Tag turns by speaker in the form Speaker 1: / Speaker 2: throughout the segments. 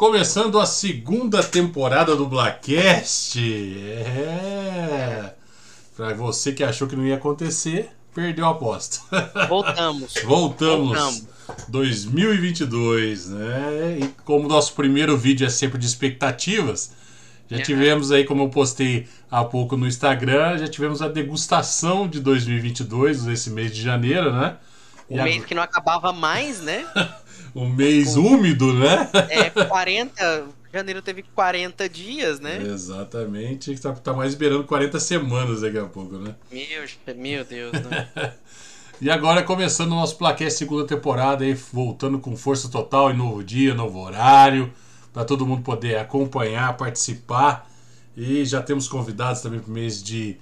Speaker 1: Começando a segunda temporada do Blackcast. É. Pra você que achou que não ia acontecer, perdeu a aposta.
Speaker 2: Voltamos.
Speaker 1: Voltamos.
Speaker 2: Voltamos.
Speaker 1: 2022, né? E como nosso primeiro vídeo é sempre de expectativas, já
Speaker 2: É.
Speaker 1: tivemos aí, como eu postei há pouco no Instagram, já tivemos a degustação de 2022, esse mês de janeiro, né?
Speaker 2: Um
Speaker 1: E
Speaker 2: mês
Speaker 1: agora-
Speaker 2: que não acabava mais, né?
Speaker 1: um mês úmido, né?
Speaker 2: É 40. Janeiro teve 40 dias, né?
Speaker 1: Exatamente, tá, tá mais beirando 40 semanas daqui a pouco, né?
Speaker 2: Meu, meu Deus, né?
Speaker 1: E agora começando o nosso Plaquete segunda temporada aí, voltando com força total em novo dia, novo horário, para todo mundo poder acompanhar, participar. E já temos convidados também para o mês de,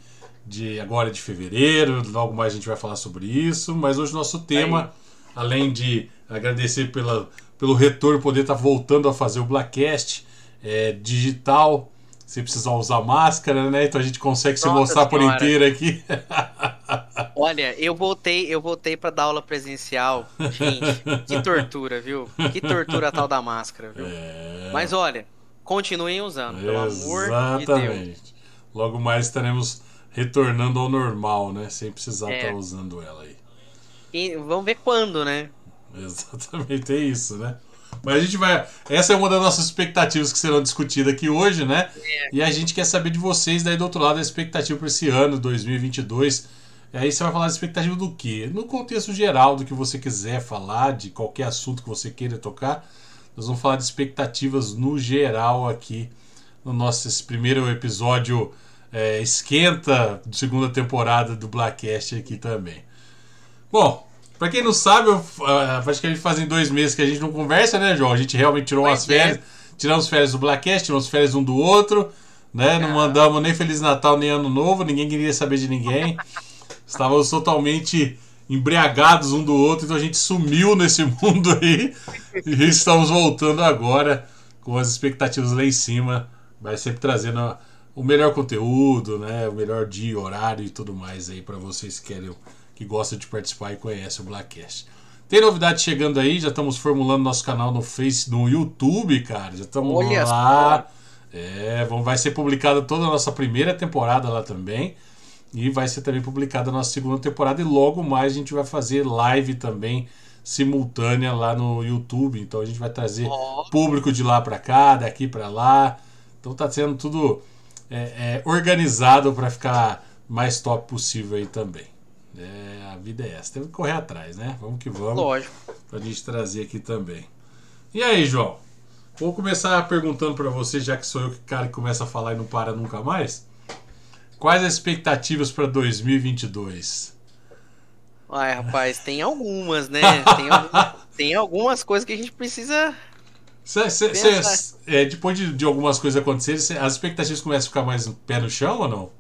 Speaker 1: de agora de fevereiro, logo mais a gente vai falar sobre isso, mas hoje nosso tema, além de agradecer pela, pelo retorno, poder estar voltando a fazer o Blackcast é, digital, sem precisar usar máscara, né? Então a gente consegue se
Speaker 2: Nossa
Speaker 1: mostrar por
Speaker 2: Senhora.
Speaker 1: inteiro aqui.
Speaker 2: Olha, eu voltei, eu voltei para dar aula presencial. Gente, que tortura, viu? Que tortura a tal da máscara, viu?
Speaker 1: É...
Speaker 2: Mas olha, continuem usando, pelo amor de Deus.
Speaker 1: Exatamente. Logo mais estaremos retornando ao normal, né? Sem precisar
Speaker 2: É.
Speaker 1: estar usando ela aí.
Speaker 2: E vamos ver quando, né?
Speaker 1: Exatamente, é isso, né? Mas a gente vai. Essa é uma das nossas expectativas que serão discutidas aqui hoje, né?
Speaker 2: É.
Speaker 1: E a gente quer saber de vocês daí do outro lado a expectativa para esse ano, 2022. E aí você vai falar da expectativa do quê? No contexto geral do que você quiser falar, de qualquer assunto que você queira tocar. Nós vamos falar de expectativas no geral aqui no nosso esse primeiro episódio é, esquenta de segunda temporada do Blackcast aqui também. Bom, pra quem não sabe, eu, ah, acho que a gente fazem dois meses que a gente não conversa, né, João? A gente realmente tirou
Speaker 2: Pois
Speaker 1: umas férias, tiramos férias do Blackcast, tiramos férias um do outro, né? Não
Speaker 2: Ah.
Speaker 1: mandamos nem Feliz Natal nem Ano Novo, ninguém queria saber de ninguém. Estávamos totalmente embriagados um do outro, então a gente sumiu nesse mundo aí e estamos voltando agora com as expectativas lá em cima, vai sempre trazendo o melhor conteúdo, né, o melhor dia, horário e tudo mais aí para vocês que querem, que gostam de participar e conhecem o Blackcast. Tem novidade chegando aí, já estamos formulando nosso canal no Face, no YouTube, cara, já estamos
Speaker 2: Olha
Speaker 1: lá. É, vamos, vai ser publicada toda a nossa primeira temporada lá também. E vai ser também publicada a nossa segunda temporada. E logo mais a gente vai fazer live também simultânea lá no YouTube. Então a gente vai trazer
Speaker 2: Ó.
Speaker 1: público de lá para cá, daqui para lá. Então tá sendo tudo é, é, organizado para ficar mais top possível aí também. É, a vida é essa. Temos que correr atrás, né? Vamos que vamos
Speaker 2: Lógico.
Speaker 1: pra gente trazer aqui também. E aí, João? Vou começar perguntando pra você, já que sou eu que cara que começa a falar e não para nunca mais. Quais as expectativas pra 2022?
Speaker 2: Ai, rapaz, tem algumas, né? Tem, algum- tem algumas coisas que a gente precisa.
Speaker 1: Cê- cê- cê- é, depois de, de algumas coisas acontecerem, as expectativas começam a ficar mais pé no chão ou não?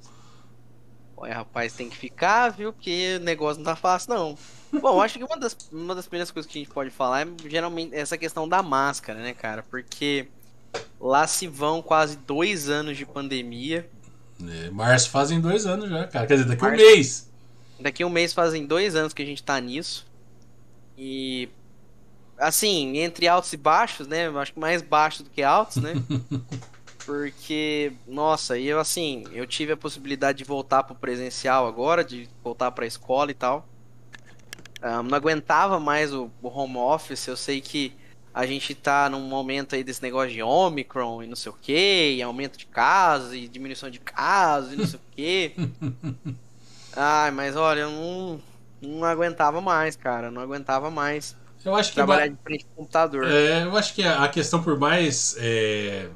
Speaker 2: Ai, rapaz, tem que ficar, viu? Porque o negócio não tá fácil, não. Bom, acho que uma das, uma das primeiras coisas que a gente pode falar é geralmente essa questão da máscara, né, cara? Porque lá se vão quase dois anos de pandemia.
Speaker 1: É, março fazem dois anos já, cara. Quer dizer, daqui a um mês.
Speaker 2: Daqui a um mês fazem dois anos que a gente tá nisso. E. Assim, entre altos e baixos, né? Eu acho que mais baixos do que altos, né? Porque, nossa, eu assim, eu tive a possibilidade de voltar pro presencial agora, de voltar pra escola e tal. Ah, não aguentava mais o, o home office, eu sei que a gente tá num momento aí desse negócio de Omicron e não sei o que, e aumento de casos e diminuição de casos e não sei o que. Ai, mas olha, eu não, não aguentava mais, cara, não aguentava mais
Speaker 1: Eu acho que
Speaker 2: trabalhar de frente ao computador.
Speaker 1: É, eu acho que a a questão, por mais é,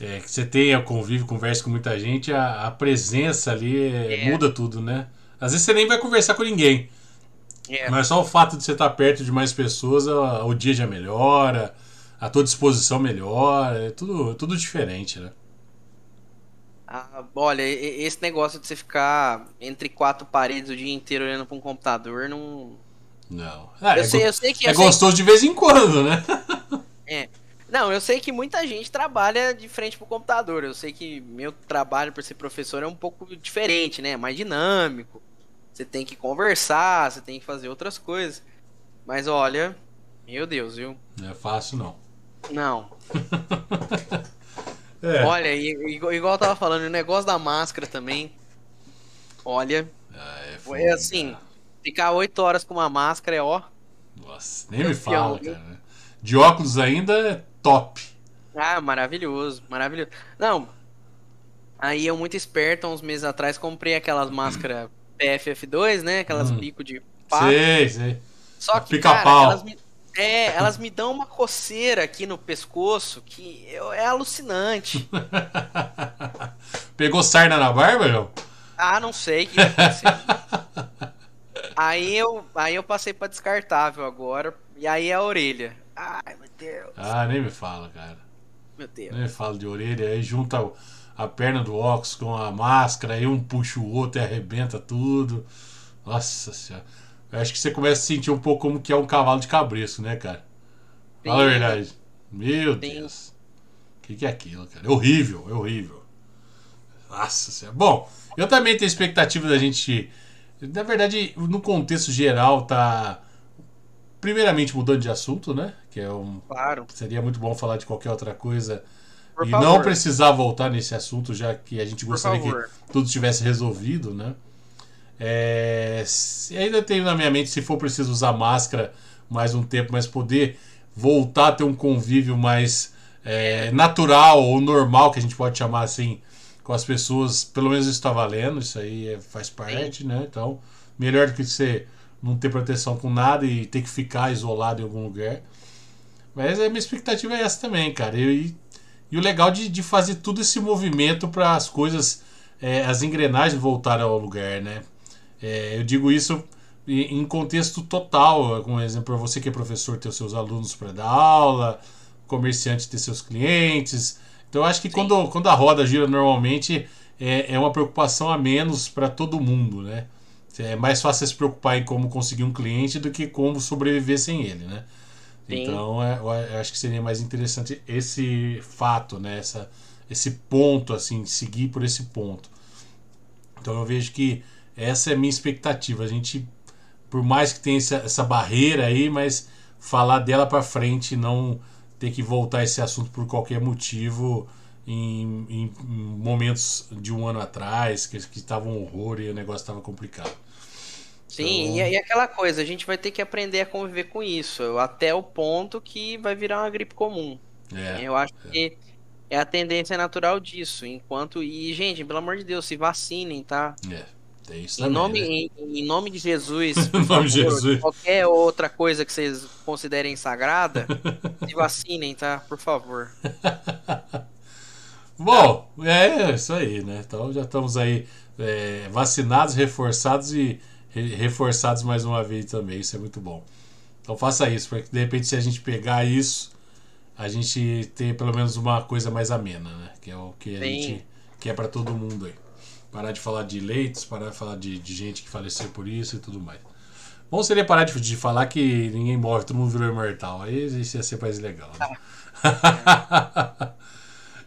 Speaker 1: é, que você tenha convívio, converse com muita gente, a, a presença ali é,
Speaker 2: É.
Speaker 1: muda tudo, né? Às vezes você nem vai conversar com ninguém,
Speaker 2: É.
Speaker 1: mas só o fato de você estar perto de mais pessoas, a- o dia já melhora, a tua disposição melhora, é tudo, tudo diferente, né?
Speaker 2: Ah, olha, esse negócio de você ficar entre quatro paredes o dia inteiro olhando pra um computador, não.
Speaker 1: Não. Ah,
Speaker 2: Eu
Speaker 1: é
Speaker 2: sei, eu sei que.
Speaker 1: é gostoso de vez em quando, né?
Speaker 2: Não, eu sei que muita gente trabalha de frente pro computador. Eu sei que meu trabalho por ser professor é um pouco diferente, né? Mais dinâmico. Você tem que conversar, você tem que fazer outras coisas. Mas olha, meu Deus, viu?
Speaker 1: Não é fácil, não.
Speaker 2: Não.
Speaker 1: É.
Speaker 2: Olha, igual, igual eu tava falando, o negócio da máscara também. Olha,
Speaker 1: Ah, é,
Speaker 2: é assim,
Speaker 1: cara.
Speaker 2: ficar oito horas com uma máscara é ó.
Speaker 1: Nossa, nem me fala, cara. De óculos ainda é top.
Speaker 2: Ah, maravilhoso, maravilhoso. Não, aí eu muito esperto, há uns meses atrás, comprei aquelas máscaras PFF2, né? Aquelas
Speaker 1: Hum.
Speaker 2: bico de pá.
Speaker 1: Sei, sei.
Speaker 2: Só que,
Speaker 1: Pica-pau.
Speaker 2: cara, elas me, é, elas me dão uma coceira aqui no pescoço que eu- é alucinante.
Speaker 1: Pegou sarna na barba, João?
Speaker 2: Ah, não sei o que aconteceu. aí, eu, aí eu passei pra descartável agora. E aí é a orelha. Ai, meu Deus.
Speaker 1: Ah, nem me fala, cara.
Speaker 2: Meu Deus.
Speaker 1: Nem me fala de orelha. Aí junta a perna do óculos com a máscara, aí um puxa o outro e arrebenta tudo. Nossa senhora. Eu acho que você começa a sentir um pouco como que é um cavalo de cabreço, né, cara? Fala a verdade. Meu
Speaker 2: Sim.
Speaker 1: Deus. O que, que é aquilo, cara? É horrível, é horrível. Nossa senhora. Bom, eu também tenho expectativa da gente. Na verdade, no contexto geral, tá. Primeiramente mudando de assunto, né? Que é um.
Speaker 2: Claro.
Speaker 1: Seria muito bom falar de qualquer outra coisa
Speaker 2: Por
Speaker 1: e
Speaker 2: favor.
Speaker 1: não precisar voltar nesse assunto, já que a gente
Speaker 2: Por
Speaker 1: gostaria que tudo tivesse resolvido, né? É, ainda tenho na minha mente se for preciso usar máscara mais um tempo, mas poder voltar a ter um convívio mais é, natural ou normal, que a gente pode chamar assim, com as pessoas, pelo menos isso está valendo, isso aí é- faz parte, né? Então, melhor do que você não ter proteção com nada e ter que ficar isolado em algum lugar. Mas a minha expectativa é essa também, cara. E, e o legal de, de fazer todo esse movimento para as coisas, é, as engrenagens voltarem ao lugar, né? É, eu digo isso em, em contexto total, como exemplo, para você que é professor ter os seus alunos para dar aula, comerciante ter seus clientes. Então eu acho que quando, quando a roda gira normalmente é, é uma preocupação a menos para todo mundo, né? É mais fácil se preocupar em como conseguir um cliente do que como sobreviver sem ele, né?
Speaker 2: Sim.
Speaker 1: Então é, eu acho que seria mais interessante esse fato, né? Essa, esse ponto, assim, seguir por esse ponto. Então eu vejo que essa é a minha expectativa. A gente, por mais que tenha essa, essa barreira aí, mas falar dela para frente, e não ter que voltar esse assunto por qualquer motivo em, em momentos de um ano atrás, que estava um horror e o negócio estava complicado.
Speaker 2: Sim,
Speaker 1: Então-
Speaker 2: e, e aquela coisa, a gente vai ter que aprender a conviver com isso, até o ponto que vai virar uma gripe comum.
Speaker 1: É,
Speaker 2: Eu acho que é a tendência natural disso. Enquanto. E, gente, pelo amor de Deus, se vacinem, tá?
Speaker 1: é, tem isso
Speaker 2: Em
Speaker 1: também,
Speaker 2: nome,
Speaker 1: né?
Speaker 2: em, em nome de Jesus,
Speaker 1: Em
Speaker 2: favor,
Speaker 1: Jesus.
Speaker 2: qualquer outra coisa que vocês considerem sagrada, se vacinem, tá? Por favor.
Speaker 1: Bom, é isso aí, né? Então já estamos aí é, vacinados, reforçados e reforçados mais uma vez também. Isso é muito bom. Então faça isso, para que de repente, se a gente pegar isso, a gente ter pelo menos uma coisa mais amena, né? Que é o que a
Speaker 2: Sim.
Speaker 1: gente quer para todo mundo aí. Parar de falar de leitos, parar de falar de, de gente que faleceu por isso e tudo mais. Bom seria parar de, de falar que ninguém morre, todo mundo virou imortal. Aí isso ia ser mais legal, né?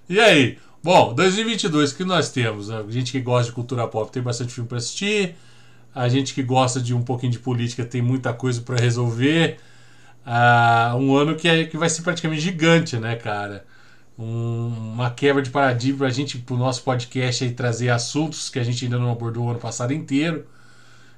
Speaker 1: E aí? Bom, 2022, o que nós temos? A gente que gosta de cultura pop tem bastante filme para assistir. A gente que gosta de um pouquinho de política tem muita coisa para resolver. Ah, um ano que, é, que vai ser praticamente gigante, né, cara? Um- uma quebra de paradigma pra gente, pro nosso podcast aí, trazer assuntos que a gente ainda não abordou o ano passado inteiro,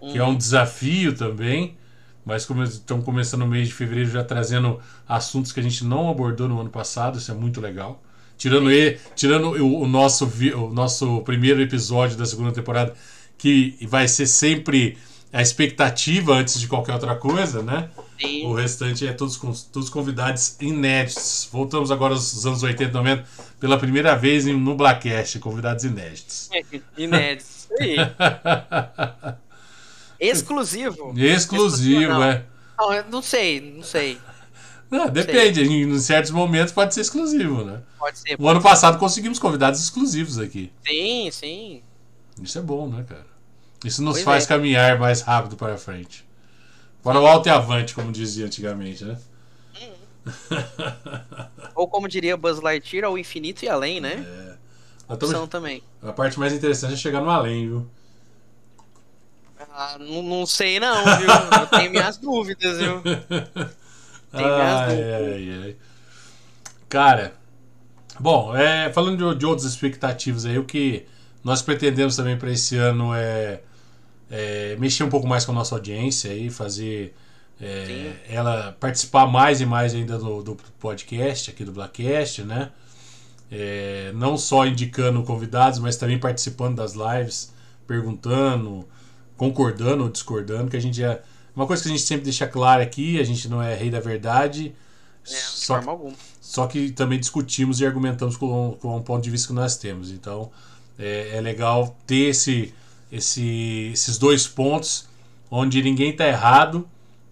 Speaker 1: que é um desafio também. Mas como estamos começando o mês de fevereiro já trazendo assuntos que a gente não abordou no ano passado, isso é muito legal. Tirando, ele, tirando o, o nosso, o nosso primeiro episódio da segunda temporada, que vai ser sempre a expectativa antes de qualquer outra coisa, né?
Speaker 2: Sim.
Speaker 1: O restante é todos, todos convidados inéditos. Voltamos agora aos anos 80 e 90 pela primeira vez no Blackcast, convidados inéditos.
Speaker 2: Inédito. Isso aí. Exclusivo.
Speaker 1: Exclusivo,
Speaker 2: não.
Speaker 1: é.
Speaker 2: Não, não sei, não sei.
Speaker 1: Ah, depende, em certos momentos pode ser exclusivo, né?
Speaker 2: Pode ser.
Speaker 1: O ano passado conseguimos convidados exclusivos aqui.
Speaker 2: Sim, sim.
Speaker 1: Isso é bom, né, cara? Isso nos
Speaker 2: Pois
Speaker 1: faz
Speaker 2: é.
Speaker 1: caminhar mais rápido para frente. Para o alto e avante, como dizia antigamente, né?
Speaker 2: Ou como diria Buzz Lightyear, ao infinito e além, né?
Speaker 1: Estamos-
Speaker 2: Opção também.
Speaker 1: A parte mais interessante é chegar no além, viu?
Speaker 2: Ah, não, não sei não, viu? Eu tenho minhas dúvidas, viu? Tem minhas
Speaker 1: Ai,
Speaker 2: dúvidas.
Speaker 1: ai, ai. Cara, bom, é, falando de, de outras expectativas aí, o que nós pretendemos também para esse ano é, é, mexer um pouco mais com a nossa audiência e fazer é, ela participar mais e mais ainda do, do podcast aqui do Blackcast, né? É, não só indicando convidados, mas também participando das lives, perguntando, concordando ou discordando, que a gente é uma coisa que a gente sempre deixa clara aqui, a gente não é rei da verdade,
Speaker 2: é, só, forma alguma.
Speaker 1: só que também discutimos e argumentamos com, com um ponto de vista que nós temos. Então é, é legal ter esse, esse, esses dois pontos onde ninguém está errado,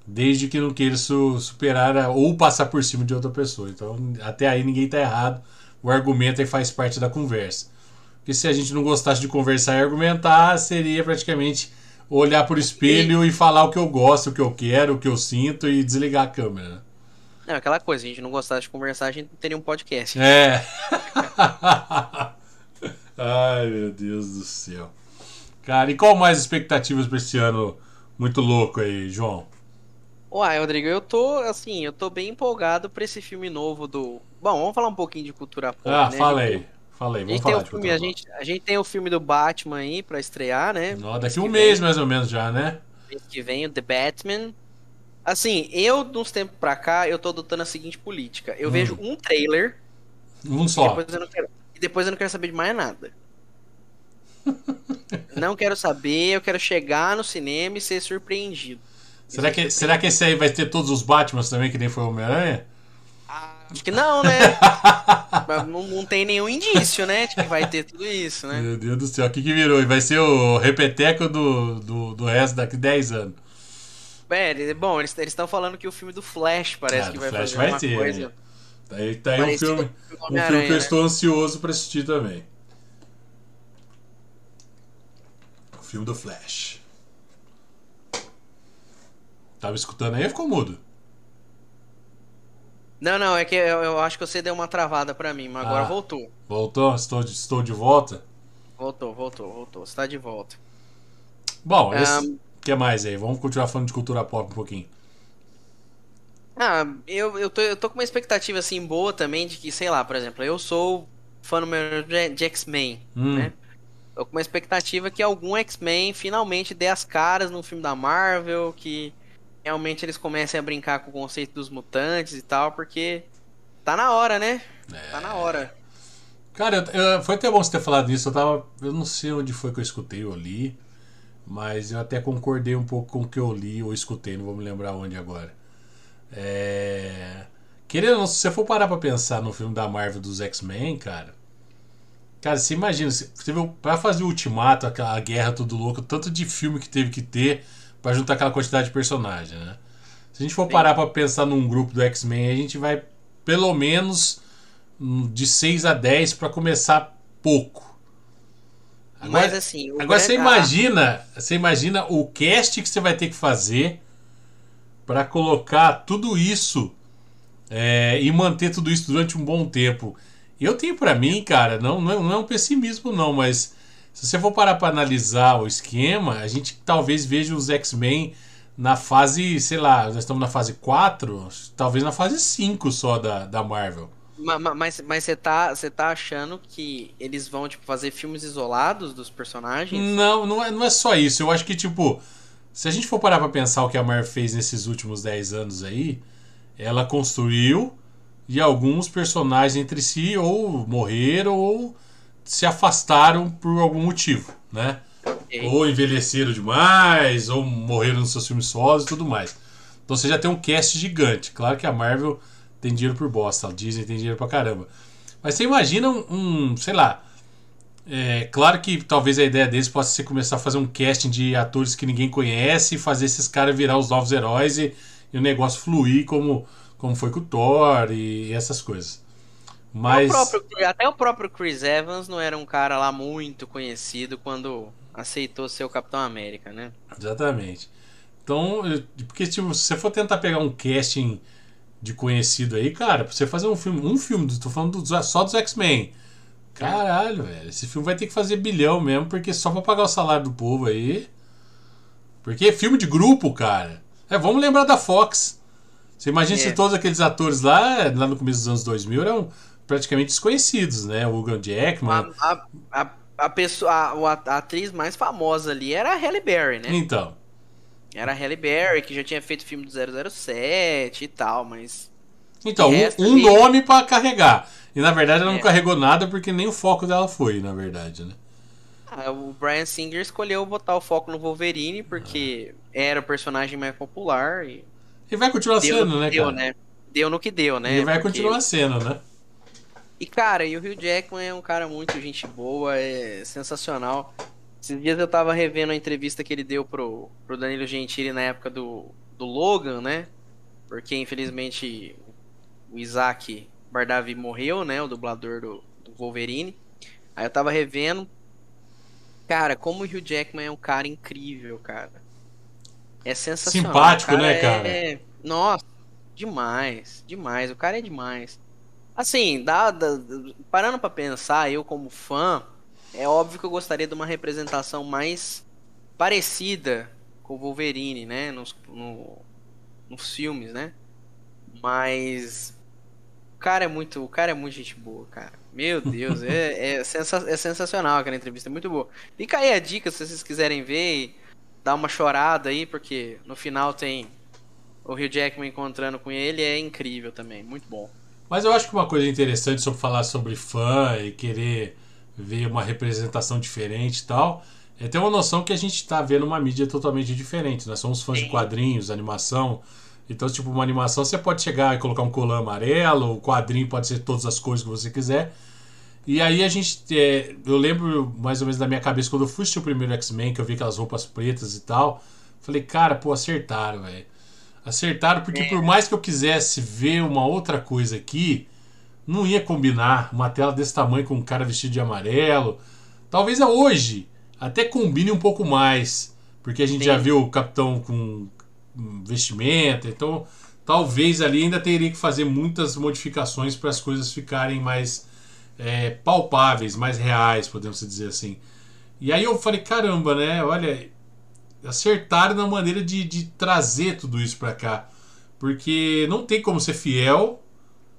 Speaker 1: desde que não queira su, superar ou passar por cima de outra pessoa. Então até aí ninguém está errado o argumento aí faz parte da conversa. Porque se a gente não gostasse de conversar e argumentar, seria praticamente olhar por espelho e... e falar o que eu gosto, o que eu quero, o que eu sinto e desligar a câmera.
Speaker 2: Não, aquela coisa, a gente não gostasse de conversar, a gente não teria um podcast.
Speaker 1: É. Ai, meu Deus do céu. Cara, e qual mais expectativas para esse ano muito louco aí, João?
Speaker 2: Uai, Rodrigo, eu tô, assim, eu tô bem empolgado pra esse filme novo do. Bom, vamos falar um pouquinho de cultura pop.
Speaker 1: Ah,
Speaker 2: né?
Speaker 1: falei. Falei, vamos falar
Speaker 2: de filme, a gente, a gente tem o filme do Batman aí pra estrear, né?
Speaker 1: Não, daqui um mês vem, mais ou menos já, né?
Speaker 2: Mês que vem, o The Batman. Assim, eu, de uns tempos pra cá, eu tô adotando a seguinte política. Eu hum. vejo um trailer.
Speaker 1: Um só.
Speaker 2: Depois eu não quero, e depois eu não quero saber de mais nada. Não quero saber, eu quero chegar no cinema e ser surpreendido.
Speaker 1: Será que, será que esse aí vai ter todos os Batmans também, que nem foi o Homem-Aranha?
Speaker 2: Ah, acho que não, né? não, não tem nenhum indício, né? De que vai ter tudo isso, né?
Speaker 1: Meu Deus do céu, o que, que virou? E vai ser o repeteco do, do, do resto daqui 10 anos.
Speaker 2: É, bom, eles estão falando que o filme do Flash parece ah, que vai
Speaker 1: Flash
Speaker 2: fazer
Speaker 1: vai ter,
Speaker 2: coisa.
Speaker 1: Né? Tá aí, tá aí um filme, um filme que eu né? estou ansioso para assistir também. O filme do Flash. Tava escutando aí ou ficou mudo?
Speaker 2: Não, não, é que eu, eu, acho que você deu uma travada pra mim, mas ah, agora voltou.
Speaker 1: Voltou? Estou de, estou de volta?
Speaker 2: Voltou, voltou, voltou. Você tá de volta.
Speaker 1: Bom, o um, que mais aí? Vamos continuar falando de cultura pop um pouquinho.
Speaker 2: Ah, eu, eu, tô, eu tô com uma expectativa assim boa também de que, sei lá, por exemplo, eu sou fã número de X-Men, hum. né? Tô com uma expectativa que algum X-Men finalmente dê as caras no filme da Marvel, que realmente eles comecem a brincar com o conceito dos mutantes e tal, porque tá na hora, né? É... Tá na hora.
Speaker 1: Cara, foi até bom você ter falado isso. Eu tava. Eu não sei onde foi que eu escutei ou li, mas eu até concordei um pouco com o que eu li ou escutei, não vou me lembrar onde agora. É. Querendo ou não, se você for parar pra pensar no filme da Marvel dos X-Men, cara. Cara, você imagina, você viu, pra fazer o Ultimato, a guerra tudo louco, tanto de filme que teve que ter para juntar aquela quantidade de personagem, né? Se a gente for parar para pensar num grupo do X-Men, a gente vai pelo menos de 6 a 10 para começar pouco.
Speaker 2: Agora, Mas assim,
Speaker 1: agora você imagina, você imagina o cast que você vai ter que fazer para colocar tudo isso é, e manter tudo isso durante um bom tempo. Eu tenho para mim, cara, não, não é, não é um pessimismo não, mas se você for parar para analisar o esquema, a gente talvez veja os X-Men na fase, sei lá, nós estamos na fase 4, talvez na fase 5 só da, da Marvel.
Speaker 2: Mas, mas você tá, você tá achando que eles vão tipo, fazer filmes isolados dos personagens?
Speaker 1: Não, não é, não é só isso. Eu acho que, tipo, se a gente for parar pra pensar o que a Marvel fez nesses últimos 10 anos aí, ela construiu e alguns personagens entre si ou morreram ou se afastaram por algum motivo, né? Okay. Ou envelheceram demais, ou morreram nos seus filmes solos e tudo mais. Então você já tem um cast gigante. Claro que a Marvel tem dinheiro por bosta, a Disney tem dinheiro pra caramba. Mas você imagina um, um sei lá. É, claro que talvez a ideia deles possa ser começar a fazer um casting de atores que ninguém conhece e fazer esses caras virar os novos heróis e, e o negócio fluir como, como foi com o Thor e, essas coisas. Mas...
Speaker 2: O próprio, até o próprio Chris Evans não era um cara lá muito conhecido quando aceitou ser o Capitão América, né?
Speaker 1: Exatamente. Então, porque tipo, se você for tentar pegar um casting de conhecido aí, cara, pra você fazer um filme, um filme, tô falando do, só dos X-Men. Caralho, velho, esse filme vai ter que fazer bilhão mesmo, porque só pra pagar o salário do povo aí. Porque é filme de grupo, cara. É, vamos lembrar da Fox. Você imagina
Speaker 2: É.
Speaker 1: se todos aqueles atores lá, lá no começo dos anos 2000, eram praticamente desconhecidos, né? O Hugh Jackman.
Speaker 2: A, a, a, a pessoa, a, a- atriz mais famosa ali era a Halle Berry, né?
Speaker 1: Então,
Speaker 2: Era a Halle Berry, que já tinha feito filme do 007 e tal, mas.
Speaker 1: então um, um nome pra carregar. E na verdade ela não
Speaker 2: É.
Speaker 1: carregou nada porque nem o foco dela foi, na verdade, né?
Speaker 2: ah, o Brian Singer escolheu botar o foco no Wolverine porque era o personagem mais popular e.
Speaker 1: E vai continuar
Speaker 2: Deu,
Speaker 1: sendo, né,
Speaker 2: deu,
Speaker 1: cara?
Speaker 2: né? Deu no que deu, né?
Speaker 1: E vai
Speaker 2: Porque-
Speaker 1: continuar sendo, né?
Speaker 2: E cara, e o Hugh Jackman é um cara muito gente boa, é sensacional. Esses dias eu tava revendo a entrevista que ele deu pro, pro Danilo Gentili na época do, do Logan, né? Porque infelizmente o Isaac Bardavi morreu, né? O dublador do, do Wolverine. Aí eu tava revendo. Cara, como o Hugh Jackman é um cara incrível, cara. É sensacional.
Speaker 1: Simpático, né,
Speaker 2: é-
Speaker 1: cara?
Speaker 2: É, nossa, demais, demais. O cara é demais. Assim, dá, dá- parando pra pensar, eu como fã, é óbvio que eu gostaria de uma representação mais parecida com o Wolverine, né? Nos, no- nos filmes, né? Mas o cara é muito, o cara é muito gente boa, cara. Meu Deus, é, é, sensa- é sensacional aquela entrevista, é muito boa. Fica aí a dica se vocês quiserem ver e dar uma chorada aí, porque no final tem o Hugh Jackman encontrando com ele, é incrível também, muito bom.
Speaker 1: Mas eu acho que uma coisa interessante sobre falar sobre fã e querer ver uma representação diferente e tal, é ter uma noção que a gente está vendo uma mídia totalmente diferente. Nós somos fãs de
Speaker 2: Sim.
Speaker 1: quadrinhos, animação. Então, tipo, uma animação você pode chegar e colocar um colã amarelo, o quadrinho pode ser todas as cores que você quiser. E aí a gente. é, eu lembro mais ou menos da minha cabeça quando eu fui assistir o primeiro X-Men, que eu vi aquelas roupas pretas e tal. Falei, cara, pô, acertaram, velho. Acertaram porque por mais que eu quisesse ver uma outra coisa aqui, não ia combinar uma tela desse tamanho com um cara vestido de amarelo. Talvez hoje até combine um pouco mais, porque a gente
Speaker 2: Sim.
Speaker 1: já viu o Capitão com vestimenta, então talvez ali ainda teria que fazer muitas modificações para as coisas ficarem mais é, palpáveis, mais reais, podemos dizer assim. E aí eu falei, caramba, né? Olha, acertaram na maneira de, de trazer tudo isso para cá. Porque não tem como ser fiel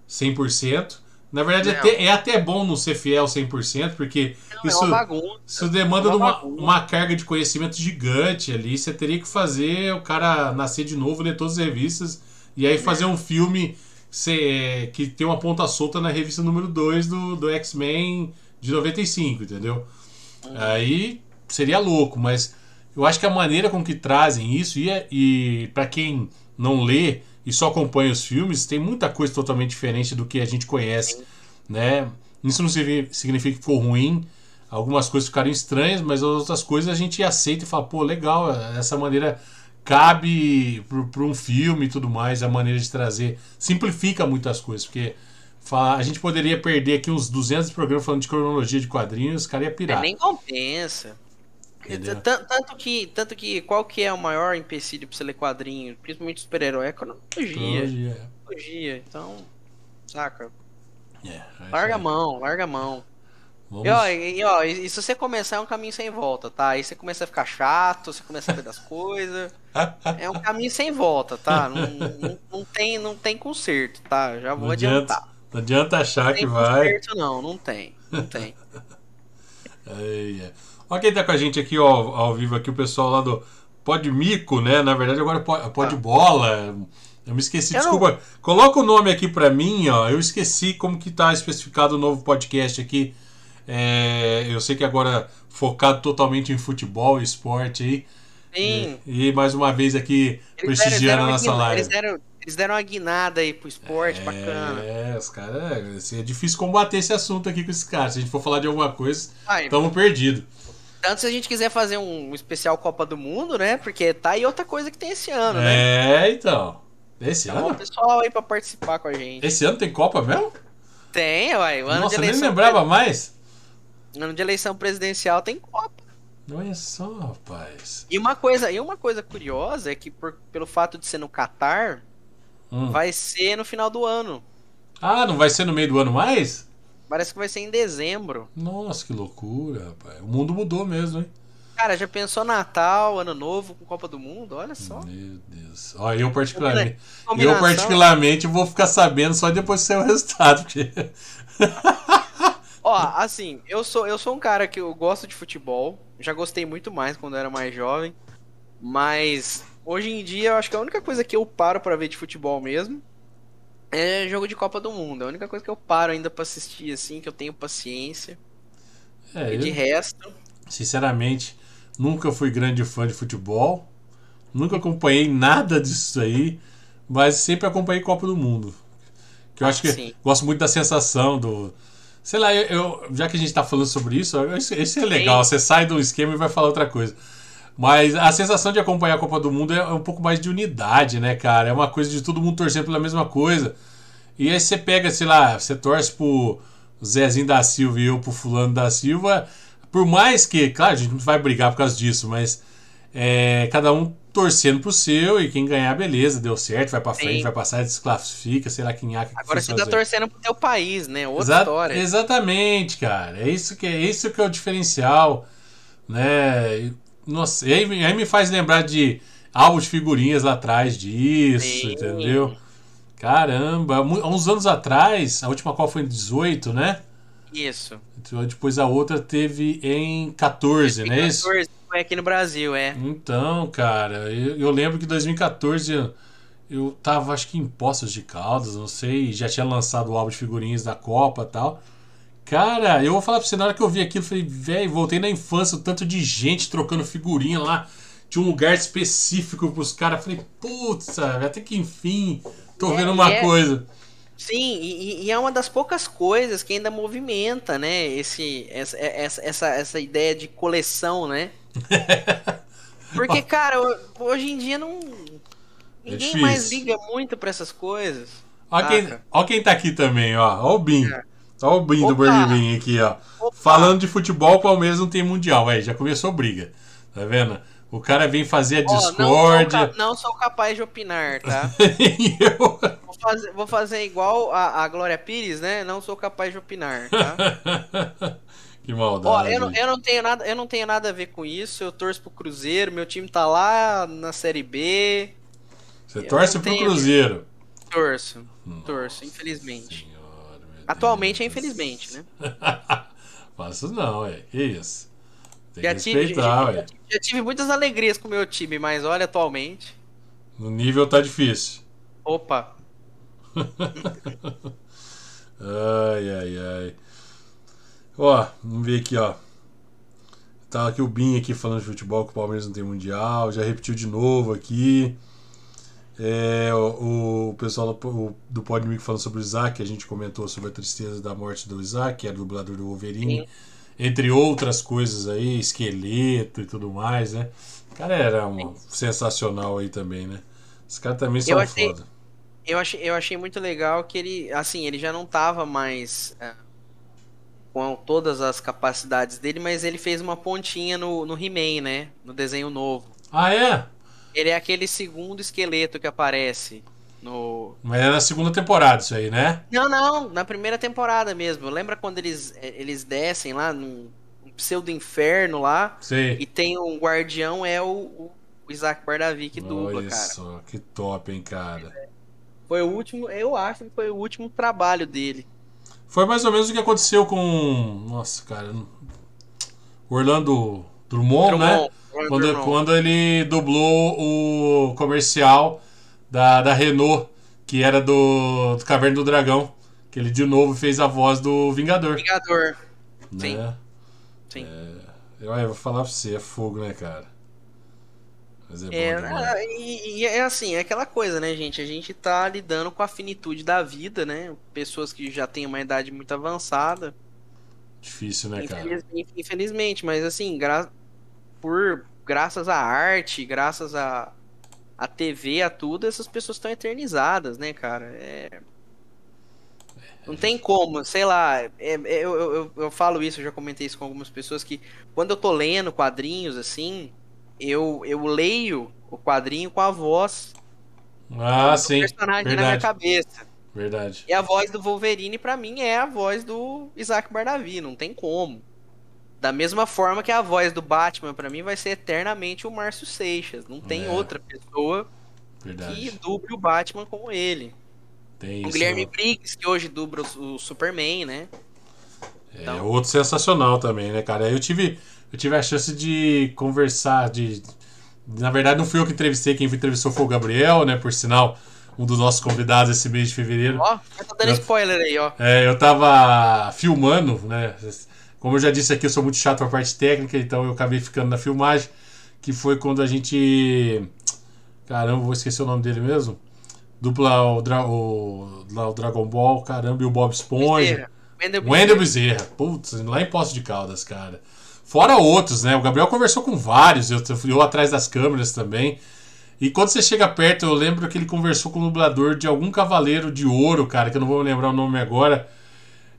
Speaker 1: 100%. Na verdade, até- é até bom não ser fiel 100%, porque
Speaker 2: Não,
Speaker 1: isso,
Speaker 2: é uma bagunça.
Speaker 1: isso demanda
Speaker 2: É uma
Speaker 1: uma, uma carga de conhecimento gigante ali. Você teria que fazer o cara nascer de novo, ler todas as revistas, e aí fazer um filme se- que tem uma ponta solta na revista número 2 do, do X-Men de 95, entendeu? Aí seria louco, mas eu acho que a maneira com que trazem isso, e, é- e para quem não lê e só acompanha os filmes, tem muita coisa totalmente diferente do que a gente conhece, né? Isso não signi- significa que ficou ruim, algumas coisas ficaram estranhas, mas as outras coisas a gente aceita e fala, pô, legal, essa maneira cabe para um filme e tudo mais, a maneira de trazer, simplifica muitas coisas, porque fa- a gente poderia perder aqui uns 200 programas falando de cronologia de quadrinhos, os caras iam
Speaker 2: É,
Speaker 1: pirar.
Speaker 2: nem compensa. Tanto que, tanto que, qual que é o maior empecilho pra você ler quadrinho, principalmente super-herói? É a cronologia.
Speaker 1: Cronologia, é.
Speaker 2: Cronologia. Então, saca?
Speaker 1: É, é
Speaker 2: Larga a mão, larga a mão.
Speaker 1: Vamos-
Speaker 2: E, ó, e, ó, e, se você começar é um caminho sem volta, tá? Aí você começa a ficar chato, você começa a saber das coisas. É um caminho sem volta, tá? Não, não, não tem, não tem conserto, tá? Já vou
Speaker 1: não, adianta,
Speaker 2: adiantar.
Speaker 1: não adianta achar
Speaker 2: Não
Speaker 1: que
Speaker 2: tem
Speaker 1: vai.
Speaker 2: conserto, não, não tem. Não tem.
Speaker 1: É. Olha quem tá com a gente aqui ó, ao vivo aqui, o pessoal lá do Podmico, né? Na verdade agora é Pod- Podbola. Eu me esqueci,
Speaker 2: Eu não-
Speaker 1: desculpa. Coloca o nome aqui pra mim, ó. Eu esqueci como que tá especificado o novo podcast aqui. É, eu sei que agora focado totalmente em futebol e esporte aí.
Speaker 2: Sim.
Speaker 1: E mais uma vez aqui
Speaker 2: Eles
Speaker 1: prestigiando a nossa live.
Speaker 2: Eles deram, eles deram uma guinada aí pro esporte, bacana.
Speaker 1: É, os caras. assim, É difícil combater esse assunto aqui com esses caras. Se a gente for falar de alguma coisa, estamos perdidos.
Speaker 2: tanto se a gente quiser fazer um especial Copa do Mundo, né? Porque tá aí outra coisa que tem esse ano, né?
Speaker 1: É, então. Esse
Speaker 2: Então, o
Speaker 1: ano?
Speaker 2: pessoal aí pra participar com a gente.
Speaker 1: Esse ano tem Copa mesmo?
Speaker 2: Tem, uai. O ano
Speaker 1: Nossa,
Speaker 2: de
Speaker 1: eu nem
Speaker 2: eleição.
Speaker 1: lembrava mais.
Speaker 2: Ano de eleição presidencial tem Copa.
Speaker 1: Olha só, rapaz.
Speaker 2: E uma coisa, e uma coisa curiosa é que por- pelo fato de ser no Catar,
Speaker 1: Hum.
Speaker 2: vai ser no final do ano.
Speaker 1: Ah, não vai ser no meio do ano mais?
Speaker 2: Parece que vai ser em dezembro.
Speaker 1: Nossa, que loucura, rapaz. O mundo mudou mesmo, hein?
Speaker 2: Cara, já pensou Natal, Ano Novo com Copa do Mundo? Olha só.
Speaker 1: Meu Deus. Ó, eu particularmente, eu
Speaker 2: Combinação.
Speaker 1: particularmente vou ficar sabendo só depois que sair o resultado. Porque...
Speaker 2: Ó, assim, eu sou, eu sou um cara que eu gosto de futebol. Já gostei muito mais quando eu era mais jovem. Mas hoje em dia eu acho que a única coisa que eu paro pra ver de futebol mesmo é jogo de Copa do Mundo. É a única coisa que eu paro ainda pra assistir, assim, que eu tenho paciência.
Speaker 1: É,
Speaker 2: E de
Speaker 1: eu,
Speaker 2: resto.
Speaker 1: sinceramente, nunca fui grande fã de futebol. Nunca acompanhei nada disso aí. Mas sempre acompanhei Copa do Mundo. Que eu
Speaker 2: Ah,
Speaker 1: acho que
Speaker 2: sim.
Speaker 1: gosto muito da sensação do. Sei lá, eu, já que a gente tá falando sobre isso, isso, isso é legal. Você sai um esquema e vai falar outra coisa. Mas a sensação de acompanhar a Copa do Mundo é um pouco mais de unidade, né, cara? É uma coisa de todo mundo torcendo pela mesma coisa. E aí você pega, sei lá, você torce pro Zezinho da Silva e eu pro Fulano da Silva. Por mais que, claro, a gente não vai brigar por causa disso, mas é, cada um torcendo pro seu e quem ganhar, beleza, deu certo, vai pra
Speaker 2: Sim.
Speaker 1: frente, vai passar, desclassifica, sei lá quem há que
Speaker 2: Agora você tá torcendo pro teu país, né? Outra
Speaker 1: Exa-
Speaker 2: história.
Speaker 1: Exatamente, cara. É isso que é isso que é o diferencial, né? E, Nossa, e aí, aí me faz lembrar de álbuns de figurinhas lá atrás disso,
Speaker 2: Sim.
Speaker 1: entendeu? Caramba, há uns anos atrás, a última qual foi em 18, né?
Speaker 2: Isso.
Speaker 1: Então, Depois a outra teve em 14, né? Isso?
Speaker 2: 14 foi aqui no Brasil, é.
Speaker 1: Então, cara, eu, eu lembro que em 2014 eu, eu tava, acho que em Poços de Caldas, não sei, já tinha lançado o álbum de figurinhas da Copa e tal. Cara, eu vou falar pra você, na hora que eu vi aquilo, eu falei, velho, voltei na infância, o tanto de gente trocando figurinha lá, de um lugar específico pros caras. Falei, putz, até que enfim, tô
Speaker 2: É,
Speaker 1: vendo uma
Speaker 2: é-
Speaker 1: coisa.
Speaker 2: Sim, e, e é uma das poucas coisas que ainda movimenta, né? Esse, essa, essa, essa, ideia de coleção, né? Porque, cara, ho- hoje em dia não. Ninguém
Speaker 1: difícil.
Speaker 2: mais liga muito pra essas coisas.
Speaker 1: Ó quem, ó quem tá aqui também, ó. Ó o Bin.
Speaker 2: É.
Speaker 1: Ó o Bin do
Speaker 2: Opa!
Speaker 1: Bin aqui, ó.
Speaker 2: Opa!
Speaker 1: Falando de futebol, o Palmeiras não tem mundial, aí já começou briga. Tá vendo? O cara vem fazer a
Speaker 2: Ó, não, sou
Speaker 1: discórdia.
Speaker 2: não sou capaz de opinar, tá?
Speaker 1: eu.
Speaker 2: Vou fazer, vou fazer igual a, a Glória Pires, né? Não sou capaz de opinar, tá?
Speaker 1: que
Speaker 2: Ó,
Speaker 1: maldade.
Speaker 2: eu não, eu não tenho nada, eu não tenho nada a ver com isso. Eu torço pro Cruzeiro, meu time tá lá na Série B.
Speaker 1: Você
Speaker 2: eu
Speaker 1: torce pro
Speaker 2: tenho-
Speaker 1: Cruzeiro.
Speaker 2: Torço, torço, infelizmente.
Speaker 1: Senhora,
Speaker 2: Atualmente é
Speaker 1: Deus.
Speaker 2: infelizmente, né?
Speaker 1: Faça isso não, ué. Que isso? Tem
Speaker 2: Já
Speaker 1: que
Speaker 2: tive,
Speaker 1: respeitar,
Speaker 2: já, já tive muitas alegrias com o meu time, mas olha, atualmente.
Speaker 1: No nível tá difícil.
Speaker 2: Opa,
Speaker 1: Ai, ai, ai. Ó, vamos ver aqui, ó. Tá aqui o Bin aqui falando de futebol que o Palmeiras não tem mundial. Já repetiu de novo aqui. É, o, o pessoal do, do Podmic falando sobre o Isaac, a gente comentou sobre a tristeza da morte do Isaac, que era dublador do Wolverine.
Speaker 2: Sim.
Speaker 1: Entre outras coisas aí, esqueleto e tudo mais, né? O cara era um sensacional aí também, né? Os caras também são
Speaker 2: achei-
Speaker 1: foda.
Speaker 2: Eu achei, eu achei muito legal que ele, assim, ele já não tava mais é, com todas as capacidades dele, mas ele fez uma pontinha no, no He-Man, né? No desenho novo.
Speaker 1: Ah, é?
Speaker 2: Ele é aquele segundo esqueleto que aparece no.
Speaker 1: Mas é na segunda temporada isso aí, né?
Speaker 2: Não, não, na primeira temporada mesmo. Lembra quando eles, eh, eles descem lá num um pseudo inferno lá
Speaker 1: Sei.
Speaker 2: e tem um guardião, é o, o Isaac Bardavi que dubla,
Speaker 1: Olha
Speaker 2: cara.
Speaker 1: só, que top, hein, cara.
Speaker 2: Foi o último, eu acho que foi o último trabalho dele.
Speaker 1: Foi mais ou menos o que aconteceu com. Nossa, cara. Orlando Drummond, né?
Speaker 2: Drummond, Ron
Speaker 1: Quando,
Speaker 2: Drummond.
Speaker 1: quando ele dublou o comercial da, da Renault, que era do, do Caverna do Dragão. Que ele de novo fez a voz do Vingador.
Speaker 2: Vingador. Sim.
Speaker 1: Né?
Speaker 2: Sim.
Speaker 1: Eu, eu vou falar pra você, é fogo, né, cara? Mas é,
Speaker 2: É,
Speaker 1: bom
Speaker 2: ah, e, e é assim, é aquela coisa, né, gente? A gente tá lidando com a finitude da vida, né? Pessoas que já têm uma idade muito avançada.
Speaker 1: Difícil, né, cara?
Speaker 2: Infeliz- infelizmente, mas assim, gra por graças à arte, graças à a, TV, a tudo, essas pessoas estão eternizadas, né, cara? É... Não tem como, sei lá, é- é- eu, eu, eu, eu falo isso, eu já comentei isso com algumas pessoas, que quando eu tô lendo quadrinhos, assim, eu, eu leio o quadrinho com a voz
Speaker 1: Ah,
Speaker 2: do
Speaker 1: sim.
Speaker 2: personagem na minha
Speaker 1: Verdade.
Speaker 2: cabeça.
Speaker 1: Verdade.
Speaker 2: E a voz do Wolverine, pra mim, é a voz do Isaac Bardavi, não tem como. Da mesma forma que a voz do Batman, para mim, vai ser eternamente o Márcio Seixas. Não tem é. outra pessoa Verdade. que duble o Batman como ele. Tem o isso, Guilherme Briggs, que hoje dubla o Superman, né?
Speaker 1: É então... outro sensacional também, né, cara? Eu tive, eu tive a chance de conversar, de. Na verdade, não fui eu que entrevistei, quem entrevistou foi o Gabriel, né? Por sinal, um dos nossos convidados esse mês de fevereiro.
Speaker 2: Ó, oh, tá dando eu, spoiler aí, ó.
Speaker 1: É, eu tava filmando, né? Como eu já disse aqui, eu sou muito chato pra parte técnica, então eu acabei ficando na filmagem, que foi quando a gente. Caramba, vou esquecer o nome dele mesmo. Dupla o, Dra o, o Dragon Ball, caramba, e o Bob Esponja. Wendel Bezerra. Putz, lá em Poço de Caldas, cara. Fora outros, né? O Gabriel conversou com vários, eu, eu atrás das câmeras também. E quando você chega perto, eu lembro que ele conversou com o dublador de algum cavaleiro de ouro, cara, que eu não vou lembrar o nome agora.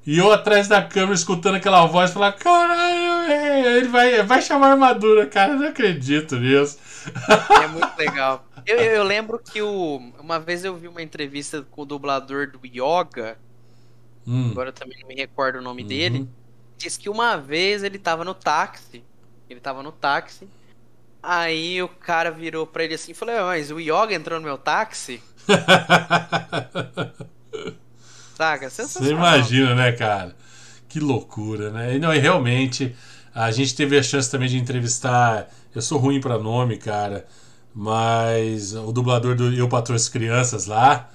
Speaker 1: E eu atrás da câmera escutando aquela voz, falar: caralho, ele vai, vai chamar armadura, cara, eu não acredito nisso.
Speaker 2: É muito legal. Eu, eu, lembro que o, uma vez eu vi uma entrevista com o dublador do Yoga, hum. agora eu também não me recordo o nome uhum. dele. Diz que uma vez ele tava no táxi. Ele tava no táxi. Aí o cara virou pra ele assim e falou: Mas o Yoga entrou no meu táxi?
Speaker 1: Saca? Você imagina, né, cara? Que loucura, né? E, não, e realmente, a gente teve a chance também de entrevistar. Eu sou ruim para nome, cara. Mas o dublador do Eu Patrão as Crianças lá.